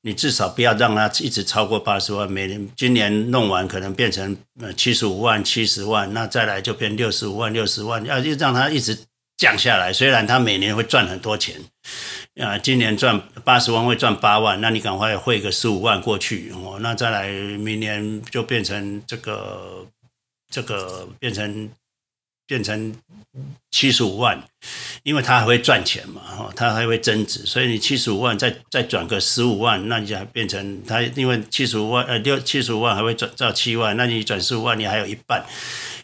[SPEAKER 2] 你至少不要让它一直超过八十万，每年今年弄完可能变成呃七十五万、七十万，那再来就变六十五万、六十万，要让它一直降下来，虽然他每年会赚很多钱。啊，今年赚八十万会赚八万，那你赶快汇个十五万过去哦，那再来明年就变成这个这个变成变成七十五万，因为他还会赚钱嘛，哦，他还会增值，所以你七十五万再再转个十五万，那你就变成他因为七十五万呃六七十五万还会转到七万，那你转十五万你还有一半。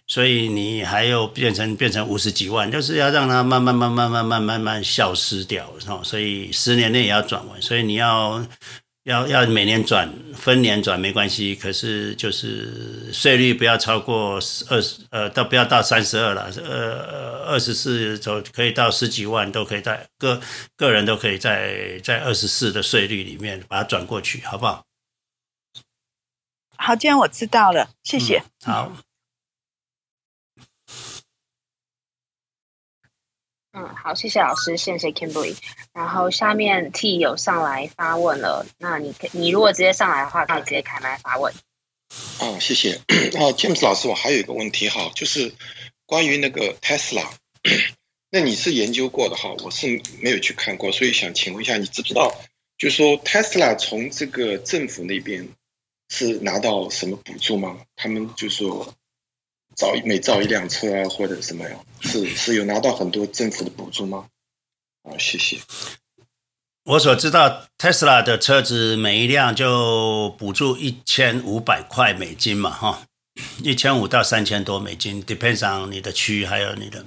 [SPEAKER 2] 所以你还要变成变成五十几万，就是要让它慢慢慢慢慢慢慢慢消失掉，所以十年内也要转完。所以你要要要每年转，分年转没关系，可是就是税率不要超过二十，呃，到不要到三十二了，呃，二十四走可以到十几万都可以在个个人都可以在在二十四的税率里面把它转过去，好不好？
[SPEAKER 12] 好，这样我知道了，谢谢。
[SPEAKER 2] 嗯、好。
[SPEAKER 1] 嗯，好，谢谢老师，谢谢 Kimberly。然后下面 T 有上来发问了，那你你如果直接上来的话，可以直接开麦发问。
[SPEAKER 10] 哦，谢谢。哦，James 老师，我还有一个问题哈，就是关于那个 Tesla，那你是研究过的哈，我是没有去看过，所以想请问一下，你知不知道，就是说 Tesla 从这个政府那边是拿到什么补助吗？他们就说。造每造一辆车啊，或者什么呀？是是有拿到很多政府的补助吗？啊，谢谢。
[SPEAKER 2] 我所知道，Tesla 的车子每一辆就补助一千五百块美金嘛，哈，一千五到三千多美金，depends on 你的区还有你的。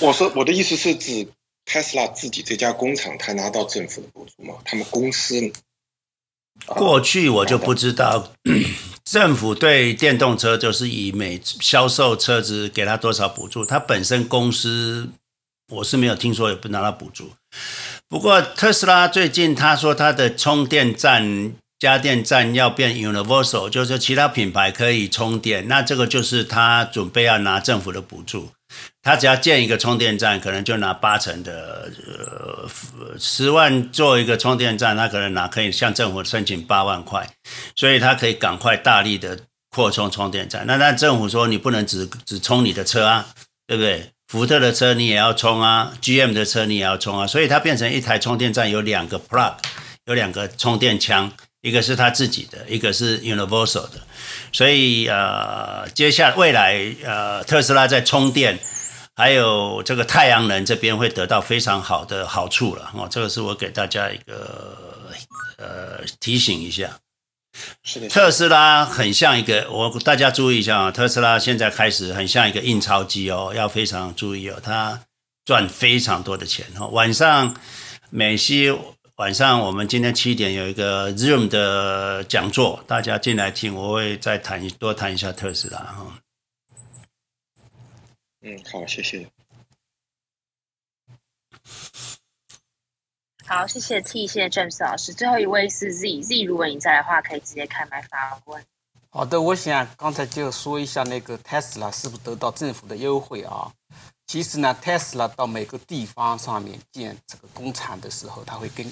[SPEAKER 10] 我说我的意思是指 Tesla 自己这家工厂，他拿到政府的补助吗？他们公司？
[SPEAKER 2] 过去我就不知道。政府对电动车就是以每销售车子给他多少补助，他本身公司我是没有听说也不拿到补助。不过特斯拉最近他说他的充电站、加电站要变 universal，就是其他品牌可以充电，那这个就是他准备要拿政府的补助。他只要建一个充电站，可能就拿八成的，呃，十万做一个充电站，他可能拿可以向政府申请八万块，所以他可以赶快大力的扩充充电站。那那政府说你不能只只充你的车啊，对不对？福特的车你也要充啊，GM 的车你也要充啊，所以它变成一台充电站有两个 plug，有两个充电枪，一个是他自己的，一个是 universal 的。所以呃，接下来未来呃，特斯拉在充电。还有这个太阳能这边会得到非常好的好处了哦，这个是我给大家一个呃提醒一下。是的，特斯拉很像一个，我大家注意一下啊，特斯拉现在开始很像一个印钞机哦，要非常注意哦，它赚非常多的钱哦。晚上美西晚上我们今天七点有一个 Zoom 的讲座，大家进来听，我会再谈多谈一下特斯拉哈。
[SPEAKER 10] 嗯，好，谢谢。
[SPEAKER 1] 好，谢谢 T，谢谢 James 老师。最后一位是 Z，Z，如果你在的话，可以直接开麦发问。
[SPEAKER 13] 好的，我想刚才就说一下那个 Tesla 是不是得到政府的优惠啊？其实呢，Tesla 到每个地方上面建这个工厂的时候，他会跟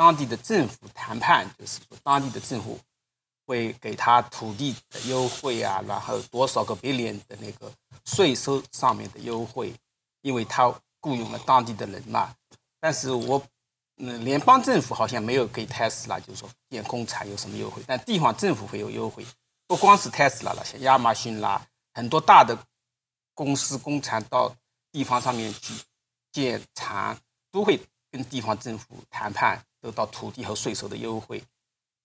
[SPEAKER 13] 当地的政府谈判，就是说当地的政府会给他土地的优惠啊，然后多少个百分的那个。税收上面的优惠，因为他雇佣了当地的人嘛。但是我，嗯，联邦政府好像没有给特斯拉，就是说建工厂有什么优惠，但地方政府会有优惠。不光是特斯拉了，像亚马逊啦，很多大的公司工厂到地方上面去建厂，都会跟地方政府谈判，得到土地和税收的优惠。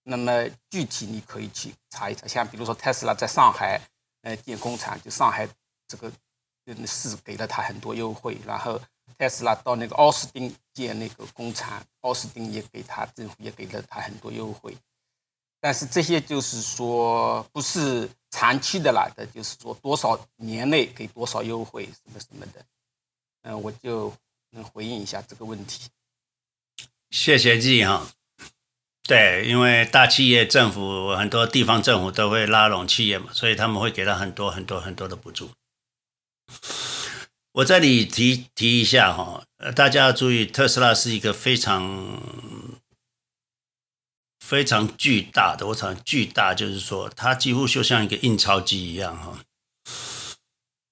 [SPEAKER 13] 那么具体你可以去查一查，像比如说特斯拉在上海，呃，建工厂，就上海。这个是给了他很多优惠，然后特斯拉到那个奥斯汀建那个工厂，奥斯汀也给他政府也给了他很多优惠，但是这些就是说不是长期的来的，就是说多少年内给多少优惠什么什么的，嗯，我就能回应一下这个问题。
[SPEAKER 2] 谢谢季哈。对，因为大企业、政府很多地方政府都会拉拢企业嘛，所以他们会给他很多很多很多的补助。我这里提提一下哈，大家要注意，特斯拉是一个非常非常巨大的，我讲巨大就是说，它几乎就像一个印钞机一样哈。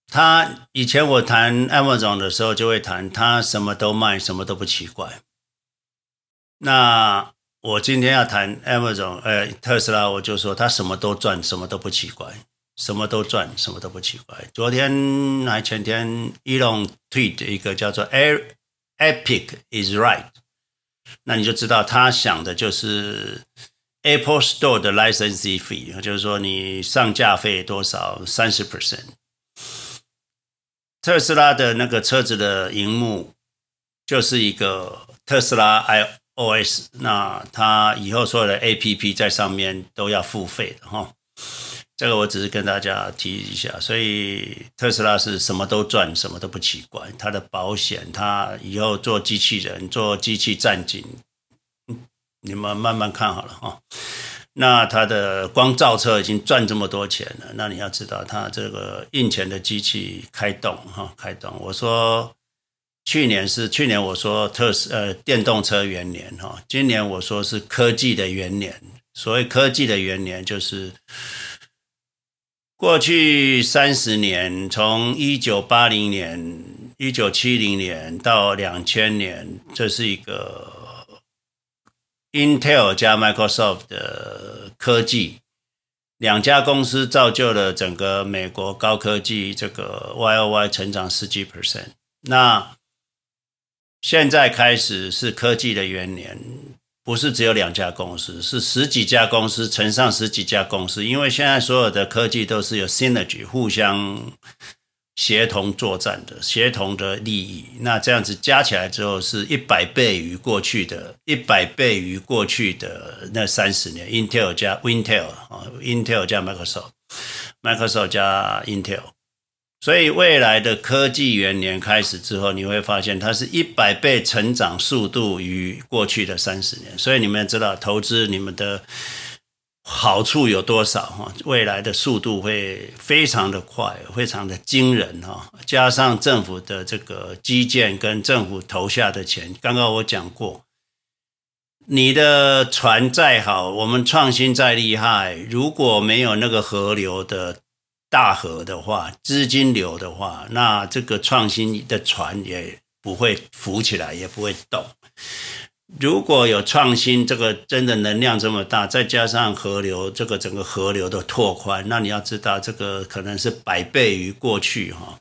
[SPEAKER 2] 它以前我谈 Amazon 的时候，就会谈它什么都卖，什么都不奇怪。那我今天要谈 Amazon，呃，特斯拉，我就说它什么都赚，什么都不奇怪。什么都赚，什么都不奇怪。昨天还前天，Elon tweet 一个叫做 “Epic is right”，那你就知道他想的就是 Apple Store 的 license fee，就是说你上架费多少，三十 percent。特斯拉的那个车子的荧幕就是一个特斯拉 i OS，那它以后所有的 APP 在上面都要付费的哈。这个我只是跟大家提一下，所以特斯拉是什么都赚，什么都不奇怪。它的保险，它以后做机器人、做机器战警，你们慢慢看好了哈。那它的光造车已经赚这么多钱了，那你要知道，它这个印钱的机器开动哈，开动。我说去年是去年，我说特斯呃电动车元年哈，今年我说是科技的元年。所谓科技的元年，就是。过去三十年，从一九八零年、一九七零年到两千年，这是一个 Intel 加 Microsoft 的科技两家公司造就了整个美国高科技这个 YOY 成长十几 percent。那现在开始是科技的元年。不是只有两家公司，是十几家公司乘上十几家公司，因为现在所有的科技都是有 synergy 互相协同作战的，协同的利益。那这样子加起来之后，是一百倍于过去的，一百倍于过去的那三十年。Intel 加 Intel 啊，Intel 加 Microsoft，Microsoft 加 Intel。所以未来的科技元年开始之后，你会发现它是一百倍成长速度于过去的三十年。所以你们知道投资你们的好处有多少哈？未来的速度会非常的快，非常的惊人哈。加上政府的这个基建跟政府投下的钱，刚刚我讲过，你的船再好，我们创新再厉害，如果没有那个河流的。大河的话，资金流的话，那这个创新的船也不会浮起来，也不会动。如果有创新，这个真的能量这么大，再加上河流，这个整个河流的拓宽，那你要知道，这个可能是百倍于过去哈。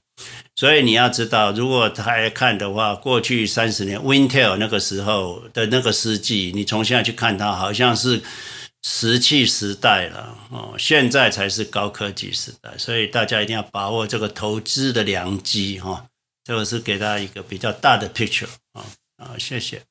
[SPEAKER 2] 所以你要知道，如果他来看的话，过去三十年 w i n t e l 那个时候的那个世纪，你从现在去看它，好像是。石器时代了哦，现在才是高科技时代，所以大家一定要把握这个投资的良机哈。这个是给大家一个比较大的 picture 啊啊，谢谢。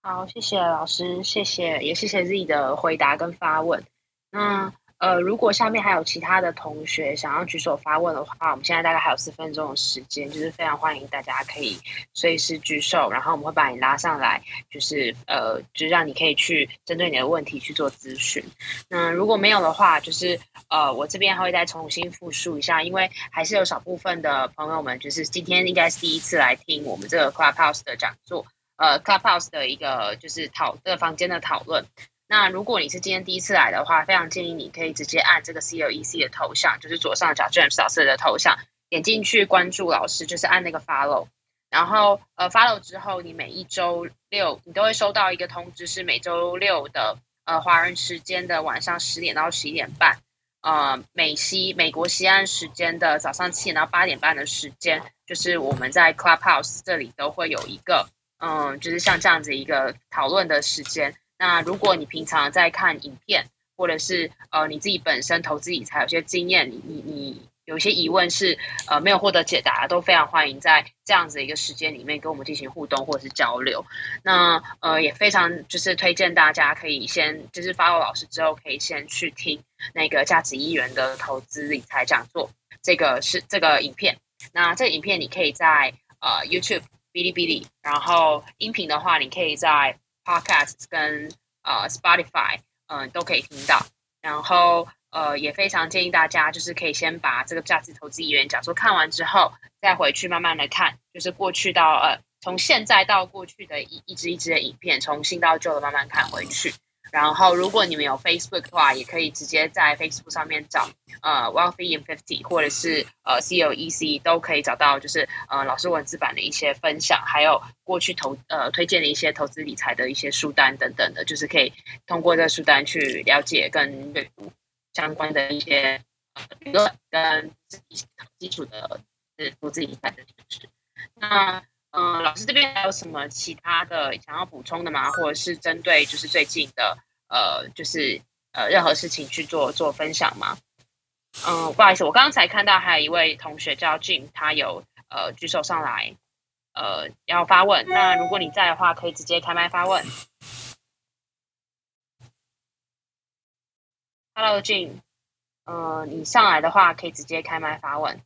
[SPEAKER 1] 好，谢谢老师，谢谢也谢谢 Z 的回答跟发问。嗯。呃，如果下面还有其他的同学想要举手发问的话，我们现在大概还有四分钟的时间，就是非常欢迎大家可以随时举手，然后我们会把你拉上来，就是呃，就让你可以去针对你的问题去做咨询。那如果没有的话，就是呃，我这边还会再重新复述一下，因为还是有少部分的朋友们，就是今天应该是第一次来听我们这个 Clubhouse 的讲座，呃，Clubhouse 的一个就是讨这个房间的讨论。那如果你是今天第一次来的话，非常建议你可以直接按这个 CLEC 的头像，就是左上角 James 老师的头像，点进去关注老师，就是按那个 Follow，然后呃 Follow 之后，你每一周六你都会收到一个通知，是每周六的呃华人时间的晚上十点到十一点半，呃美西美国西岸时间的早上七点到八点半的时间，就是我们在 Clubhouse 这里都会有一个嗯、就是像这样子一个讨论的时间。那如果你平常在看影片，或者是呃你自己本身投资理财有些经验，你你你有些疑问是呃没有获得解答，都非常欢迎在这样子一个时间里面跟我们进行互动或者是交流。那呃也非常就是推荐大家可以先就是 follow 老师之后，可以先去听那个价值一元的投资理财讲座，这个是这个影片。那这个影片你可以在呃 YouTube、哔哩哔哩，然后音频的话你可以在。Podcast 跟呃 Spotify 嗯、都可以听到，然后呃也非常建议大家就是可以先把这个价值投资一元讲说看完之后，再回去慢慢的看，就是过去到呃从现在到过去的一一支一支的影片，从新到旧的慢慢看回去。然后，如果你们有 Facebook 的话，也可以直接在 Facebook 上面找呃 Wealthy in Fifty 或者是呃 C O E C 都可以找到，就是呃老师文字版的一些分享，还有过去投呃推荐的一些投资理财的一些书单等等的，就是可以通过这书单去了解跟阅读相关的一些呃理论跟基础的是投资理财的知识。那嗯，老师这边还有什么其他的想要补充的吗？或者是针对就是最近的？呃，就是呃，任何事情去做做分享吗？嗯，不好意思，我刚刚才看到还有一位同学叫 Jim，他有呃举手上来呃要发问。那如果你在的话，可以直接开麦发问。Hello，Jim，呃，你上来的话可以直接开麦发问。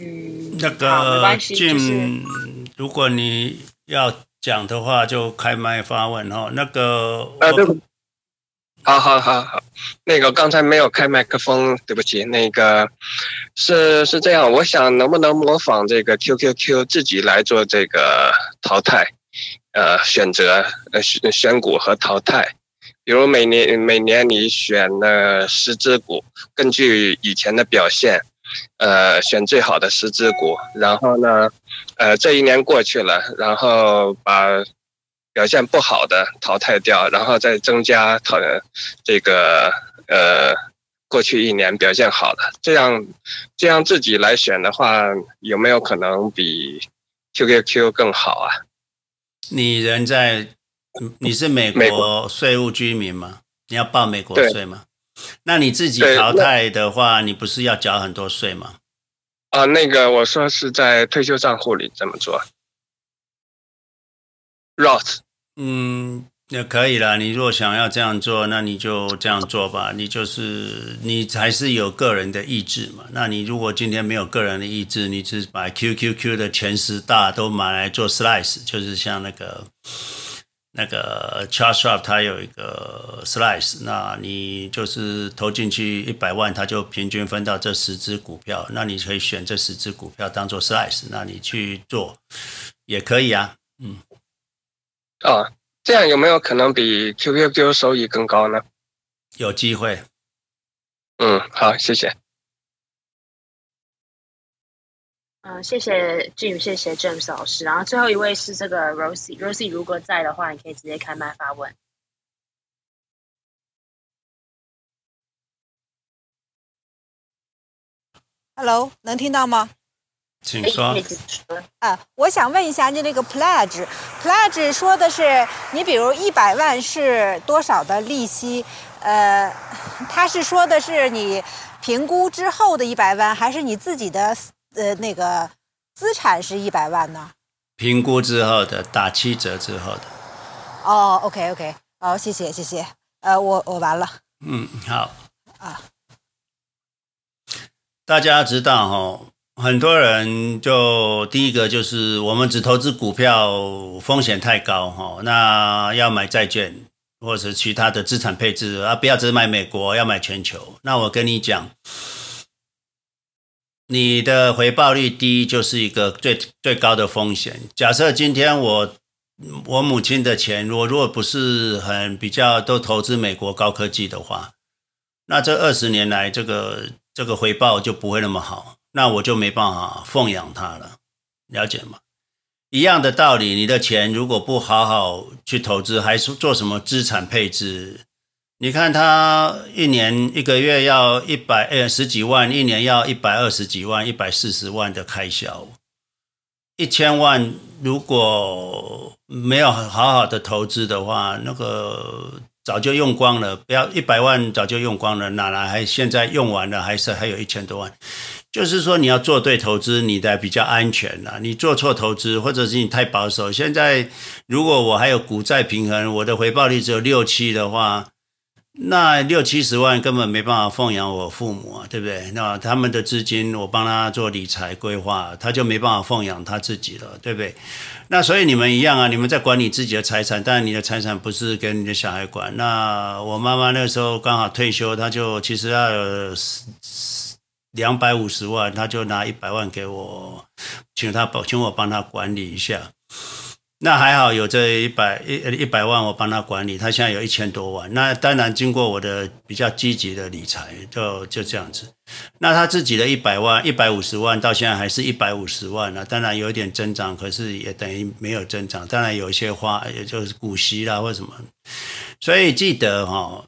[SPEAKER 1] 嗯，
[SPEAKER 2] 那个 Jim，、就是、如果你要讲的话，就开麦发问哈。那个，啊，对，
[SPEAKER 14] 好好好好，那个刚才没有开麦克风，对不起。那个是是这样，我想能不能模仿这个 QQQ 自己来做这个淘汰，呃，选择呃选选股和淘汰，比如每年每年你选了十只股，根据以前的表现。呃，选最好的十只股，然后呢，呃，这一年过去了，然后把表现不好的淘汰掉，然后再增加淘这个呃过去一年表现好的，这样这样自己来选的话，有没有可能比 QQQ 更好啊？
[SPEAKER 2] 你人在，你是美国税务居民吗？你要报美国税吗？那你自己淘汰的话，你不是要缴很多税吗？
[SPEAKER 14] 啊，那个我说是在退休账户里怎么做，Roth，
[SPEAKER 2] 嗯，那可以啦。你如果想要这样做，那你就这样做吧。你就是你还是有个人的意志嘛。那你如果今天没有个人的意志，你只把 QQQ 的前十大都买来做 slice，就是像那个。那个 Charles Schwab 它有一个 slice，那你就是投进去一百万，它就平均分到这十只股票，那你可以选这十只股票当做 slice，那你去做也可以啊，嗯，
[SPEAKER 14] 哦，这样有没有可能比 QQQ 收益更高呢？
[SPEAKER 2] 有机会，
[SPEAKER 14] 嗯，好，谢谢。
[SPEAKER 1] 嗯，谢谢 Jim，谢谢 James 老师。然后最后一位是这个 Rosie，Rosie 如果在的话，你可以直接开麦发问。
[SPEAKER 15] Hello，能听到吗？
[SPEAKER 2] 请说。
[SPEAKER 15] 啊，我想问一下，你那个 pledge，pledge 说的是你比如一百万是多少的利息？呃，他是说的是你评估之后的一百万，还是你自己的？呃，那个资产是一百万呢？
[SPEAKER 2] 评估之后的，打七折之后的。
[SPEAKER 15] 哦，OK，OK，好，谢谢，谢谢。呃，我我完了。
[SPEAKER 2] 嗯，好。
[SPEAKER 15] 啊，
[SPEAKER 2] 大家知道哈，很多人就第一个就是我们只投资股票，风险太高哈，那要买债券或者是其他的资产配置啊，不要只买美国，要买全球。那我跟你讲。你的回报率低就是一个最最高的风险。假设今天我我母亲的钱，我如果不是很比较都投资美国高科技的话，那这二十年来这个这个回报就不会那么好，那我就没办法奉养它了，了解吗？一样的道理，你的钱如果不好好去投资，还是做什么资产配置？你看他一年一个月要一百呃十几万，一年要一百二十几万，一百四十万的开销，一千万如果没有好好的投资的话，那个早就用光了。不要一百万早就用光了，哪来还现在用完了，还是还有一千多万？就是说你要做对投资，你的比较安全呐。你做错投资，或者是你太保守。现在如果我还有股债平衡，我的回报率只有六七的话。那六七十万根本没办法奉养我父母啊，对不对？那他们的资金我帮他做理财规划，他就没办法奉养他自己了，对不对？那所以你们一样啊，你们在管理自己的财产，但你的财产不是给你的小孩管。那我妈妈那时候刚好退休，她就其实要有两百五十万，她就拿一百万给我，请他帮，请我帮他管理一下。那还好，有这一百一一百万，我帮他管理，他现在有一千多万。那当然，经过我的比较积极的理财，就就这样子。那他自己的一百万、一百五十万，到现在还是一百五十万了。当然有一点增长，可是也等于没有增长。当然有一些花，也就是股息啦或什么。所以记得哈，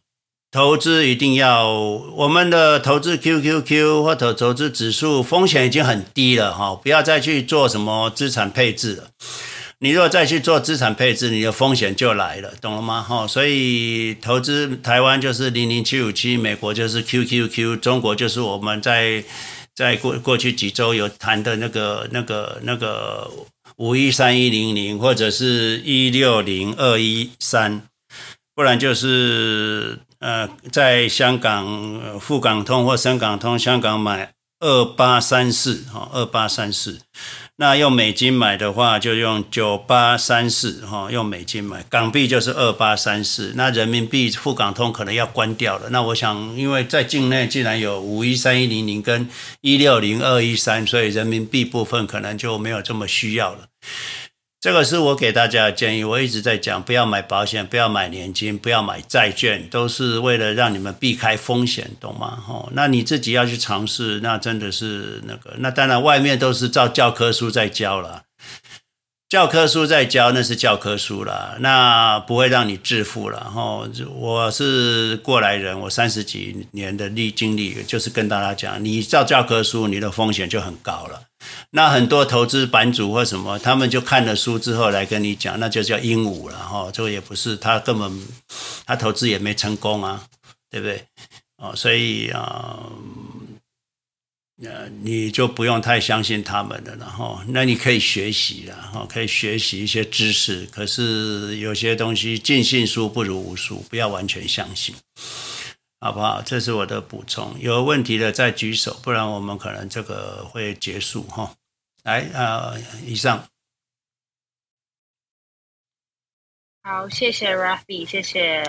[SPEAKER 2] 投资一定要我们的投资 QQQ 或者投资指数风险已经很低了哈，不要再去做什么资产配置了。你如果再去做资产配置，你的风险就来了，懂了吗？哈，所以投资台湾就是零零七五七，美国就是 QQQ，中国就是我们在在过过去几周有谈的那个那个那个五一三一零零或者是一六零二一三，不然就是呃在香港沪港通或深港通香港买二八三四哈二八三四。那用美金买的话，就用九八三四哈，用美金买，港币就是二八三四。那人民币沪港通可能要关掉了。那我想，因为在境内既然有五一三一零零跟一六零二一三，所以人民币部分可能就没有这么需要了。这个是我给大家的建议，我一直在讲，不要买保险，不要买年金，不要买债券，都是为了让你们避开风险，懂吗？哦，那你自己要去尝试，那真的是那个，那当然外面都是照教科书在教了，教科书在教，那是教科书了，那不会让你致富了。哦，我是过来人，我三十几年的历经历，就是跟大家讲，你照教科书，你的风险就很高了。那很多投资版主或什么，他们就看了书之后来跟你讲，那就叫鹦鹉了哈。这个也不是他根本他投资也没成功啊，对不对？哦，所以啊，你就不用太相信他们的了哈。那你可以学习了哈，可以学习一些知识。可是有些东西尽信书不如无书，不要完全相信。好不好？这是我的补充。有问题的再举手，不然我们可能这个会结束哈。来，呃，以上。
[SPEAKER 1] 好，谢谢 Rafi，谢谢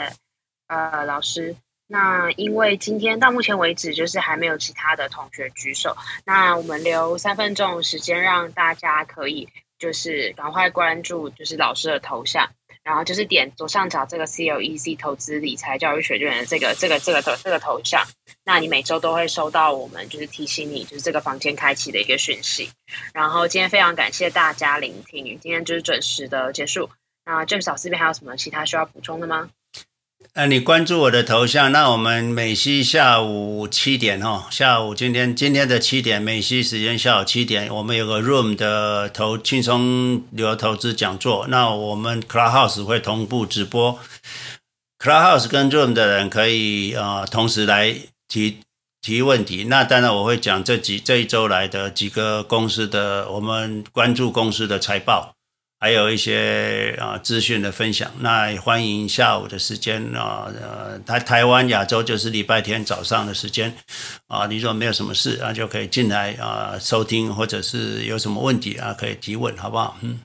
[SPEAKER 1] 呃老师。那因为今天到目前为止就是还没有其他的同学举手，那我们留三分钟时间让大家可以就是赶快关注就是老师的头像。然后就是点左上角这个 CLEC 投资理财教育学院的这个这个这个头这个头像，那你每周都会收到我们就是提醒你就是这个房间开启的一个讯息。然后今天非常感谢大家聆听，今天就是准时的结束。那 James 老师这边还有什么其他需要补充的吗？
[SPEAKER 2] 那你关注我的头像，那我们美西下午七点哈，下午今天今天的七点美西时间下午七点，我们有个 Room 的投轻松旅游投资讲座，那我们 Clubhouse 会同步直播，Clubhouse 跟 Room 的人可以啊、同时来提提问题，那当然我会讲这几这一周来的几个公司的我们关注公司的财报。还有一些啊资讯的分享，那也欢迎下午的时间啊，呃，台台湾亚洲就是礼拜天早上的时间啊，你如果没有什么事啊，就可以进来啊收听，或者是有什么问题啊，可以提问，好不好？嗯。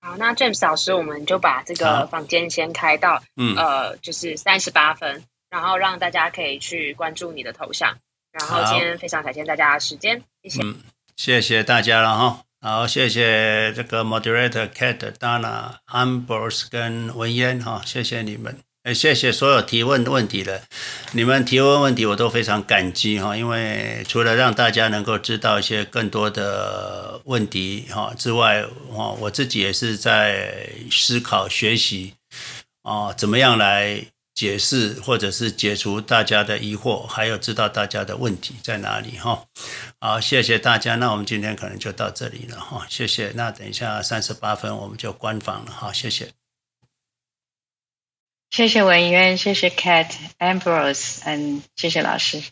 [SPEAKER 1] 好，那 James 老师，我们就把这个房间先开到，嗯，呃，就是三十八分。然后让大家可以去关注你的头像，然后今天非常感谢大家的时间，谢谢。
[SPEAKER 2] 嗯，谢谢大家了哈。好，谢谢这个 moderator Cat、Dana、Ambrose 跟文嫣哈，谢谢你们，也谢谢所有提问问题的，你们提问问题我都非常感激哈，因为除了让大家能够知道一些更多的问题哈之外，哈我自己也是在思考学习啊，怎么样来。解释或者是解除大家的疑惑，还有知道大家的问题在哪里哈。好，谢谢大家。那我们今天可能就到这里了哈。谢谢。那等一下三十八分我们就关房了哈。谢谢。
[SPEAKER 5] 谢谢文渊，谢谢 Cat Ambrose，嗯，谢谢老师。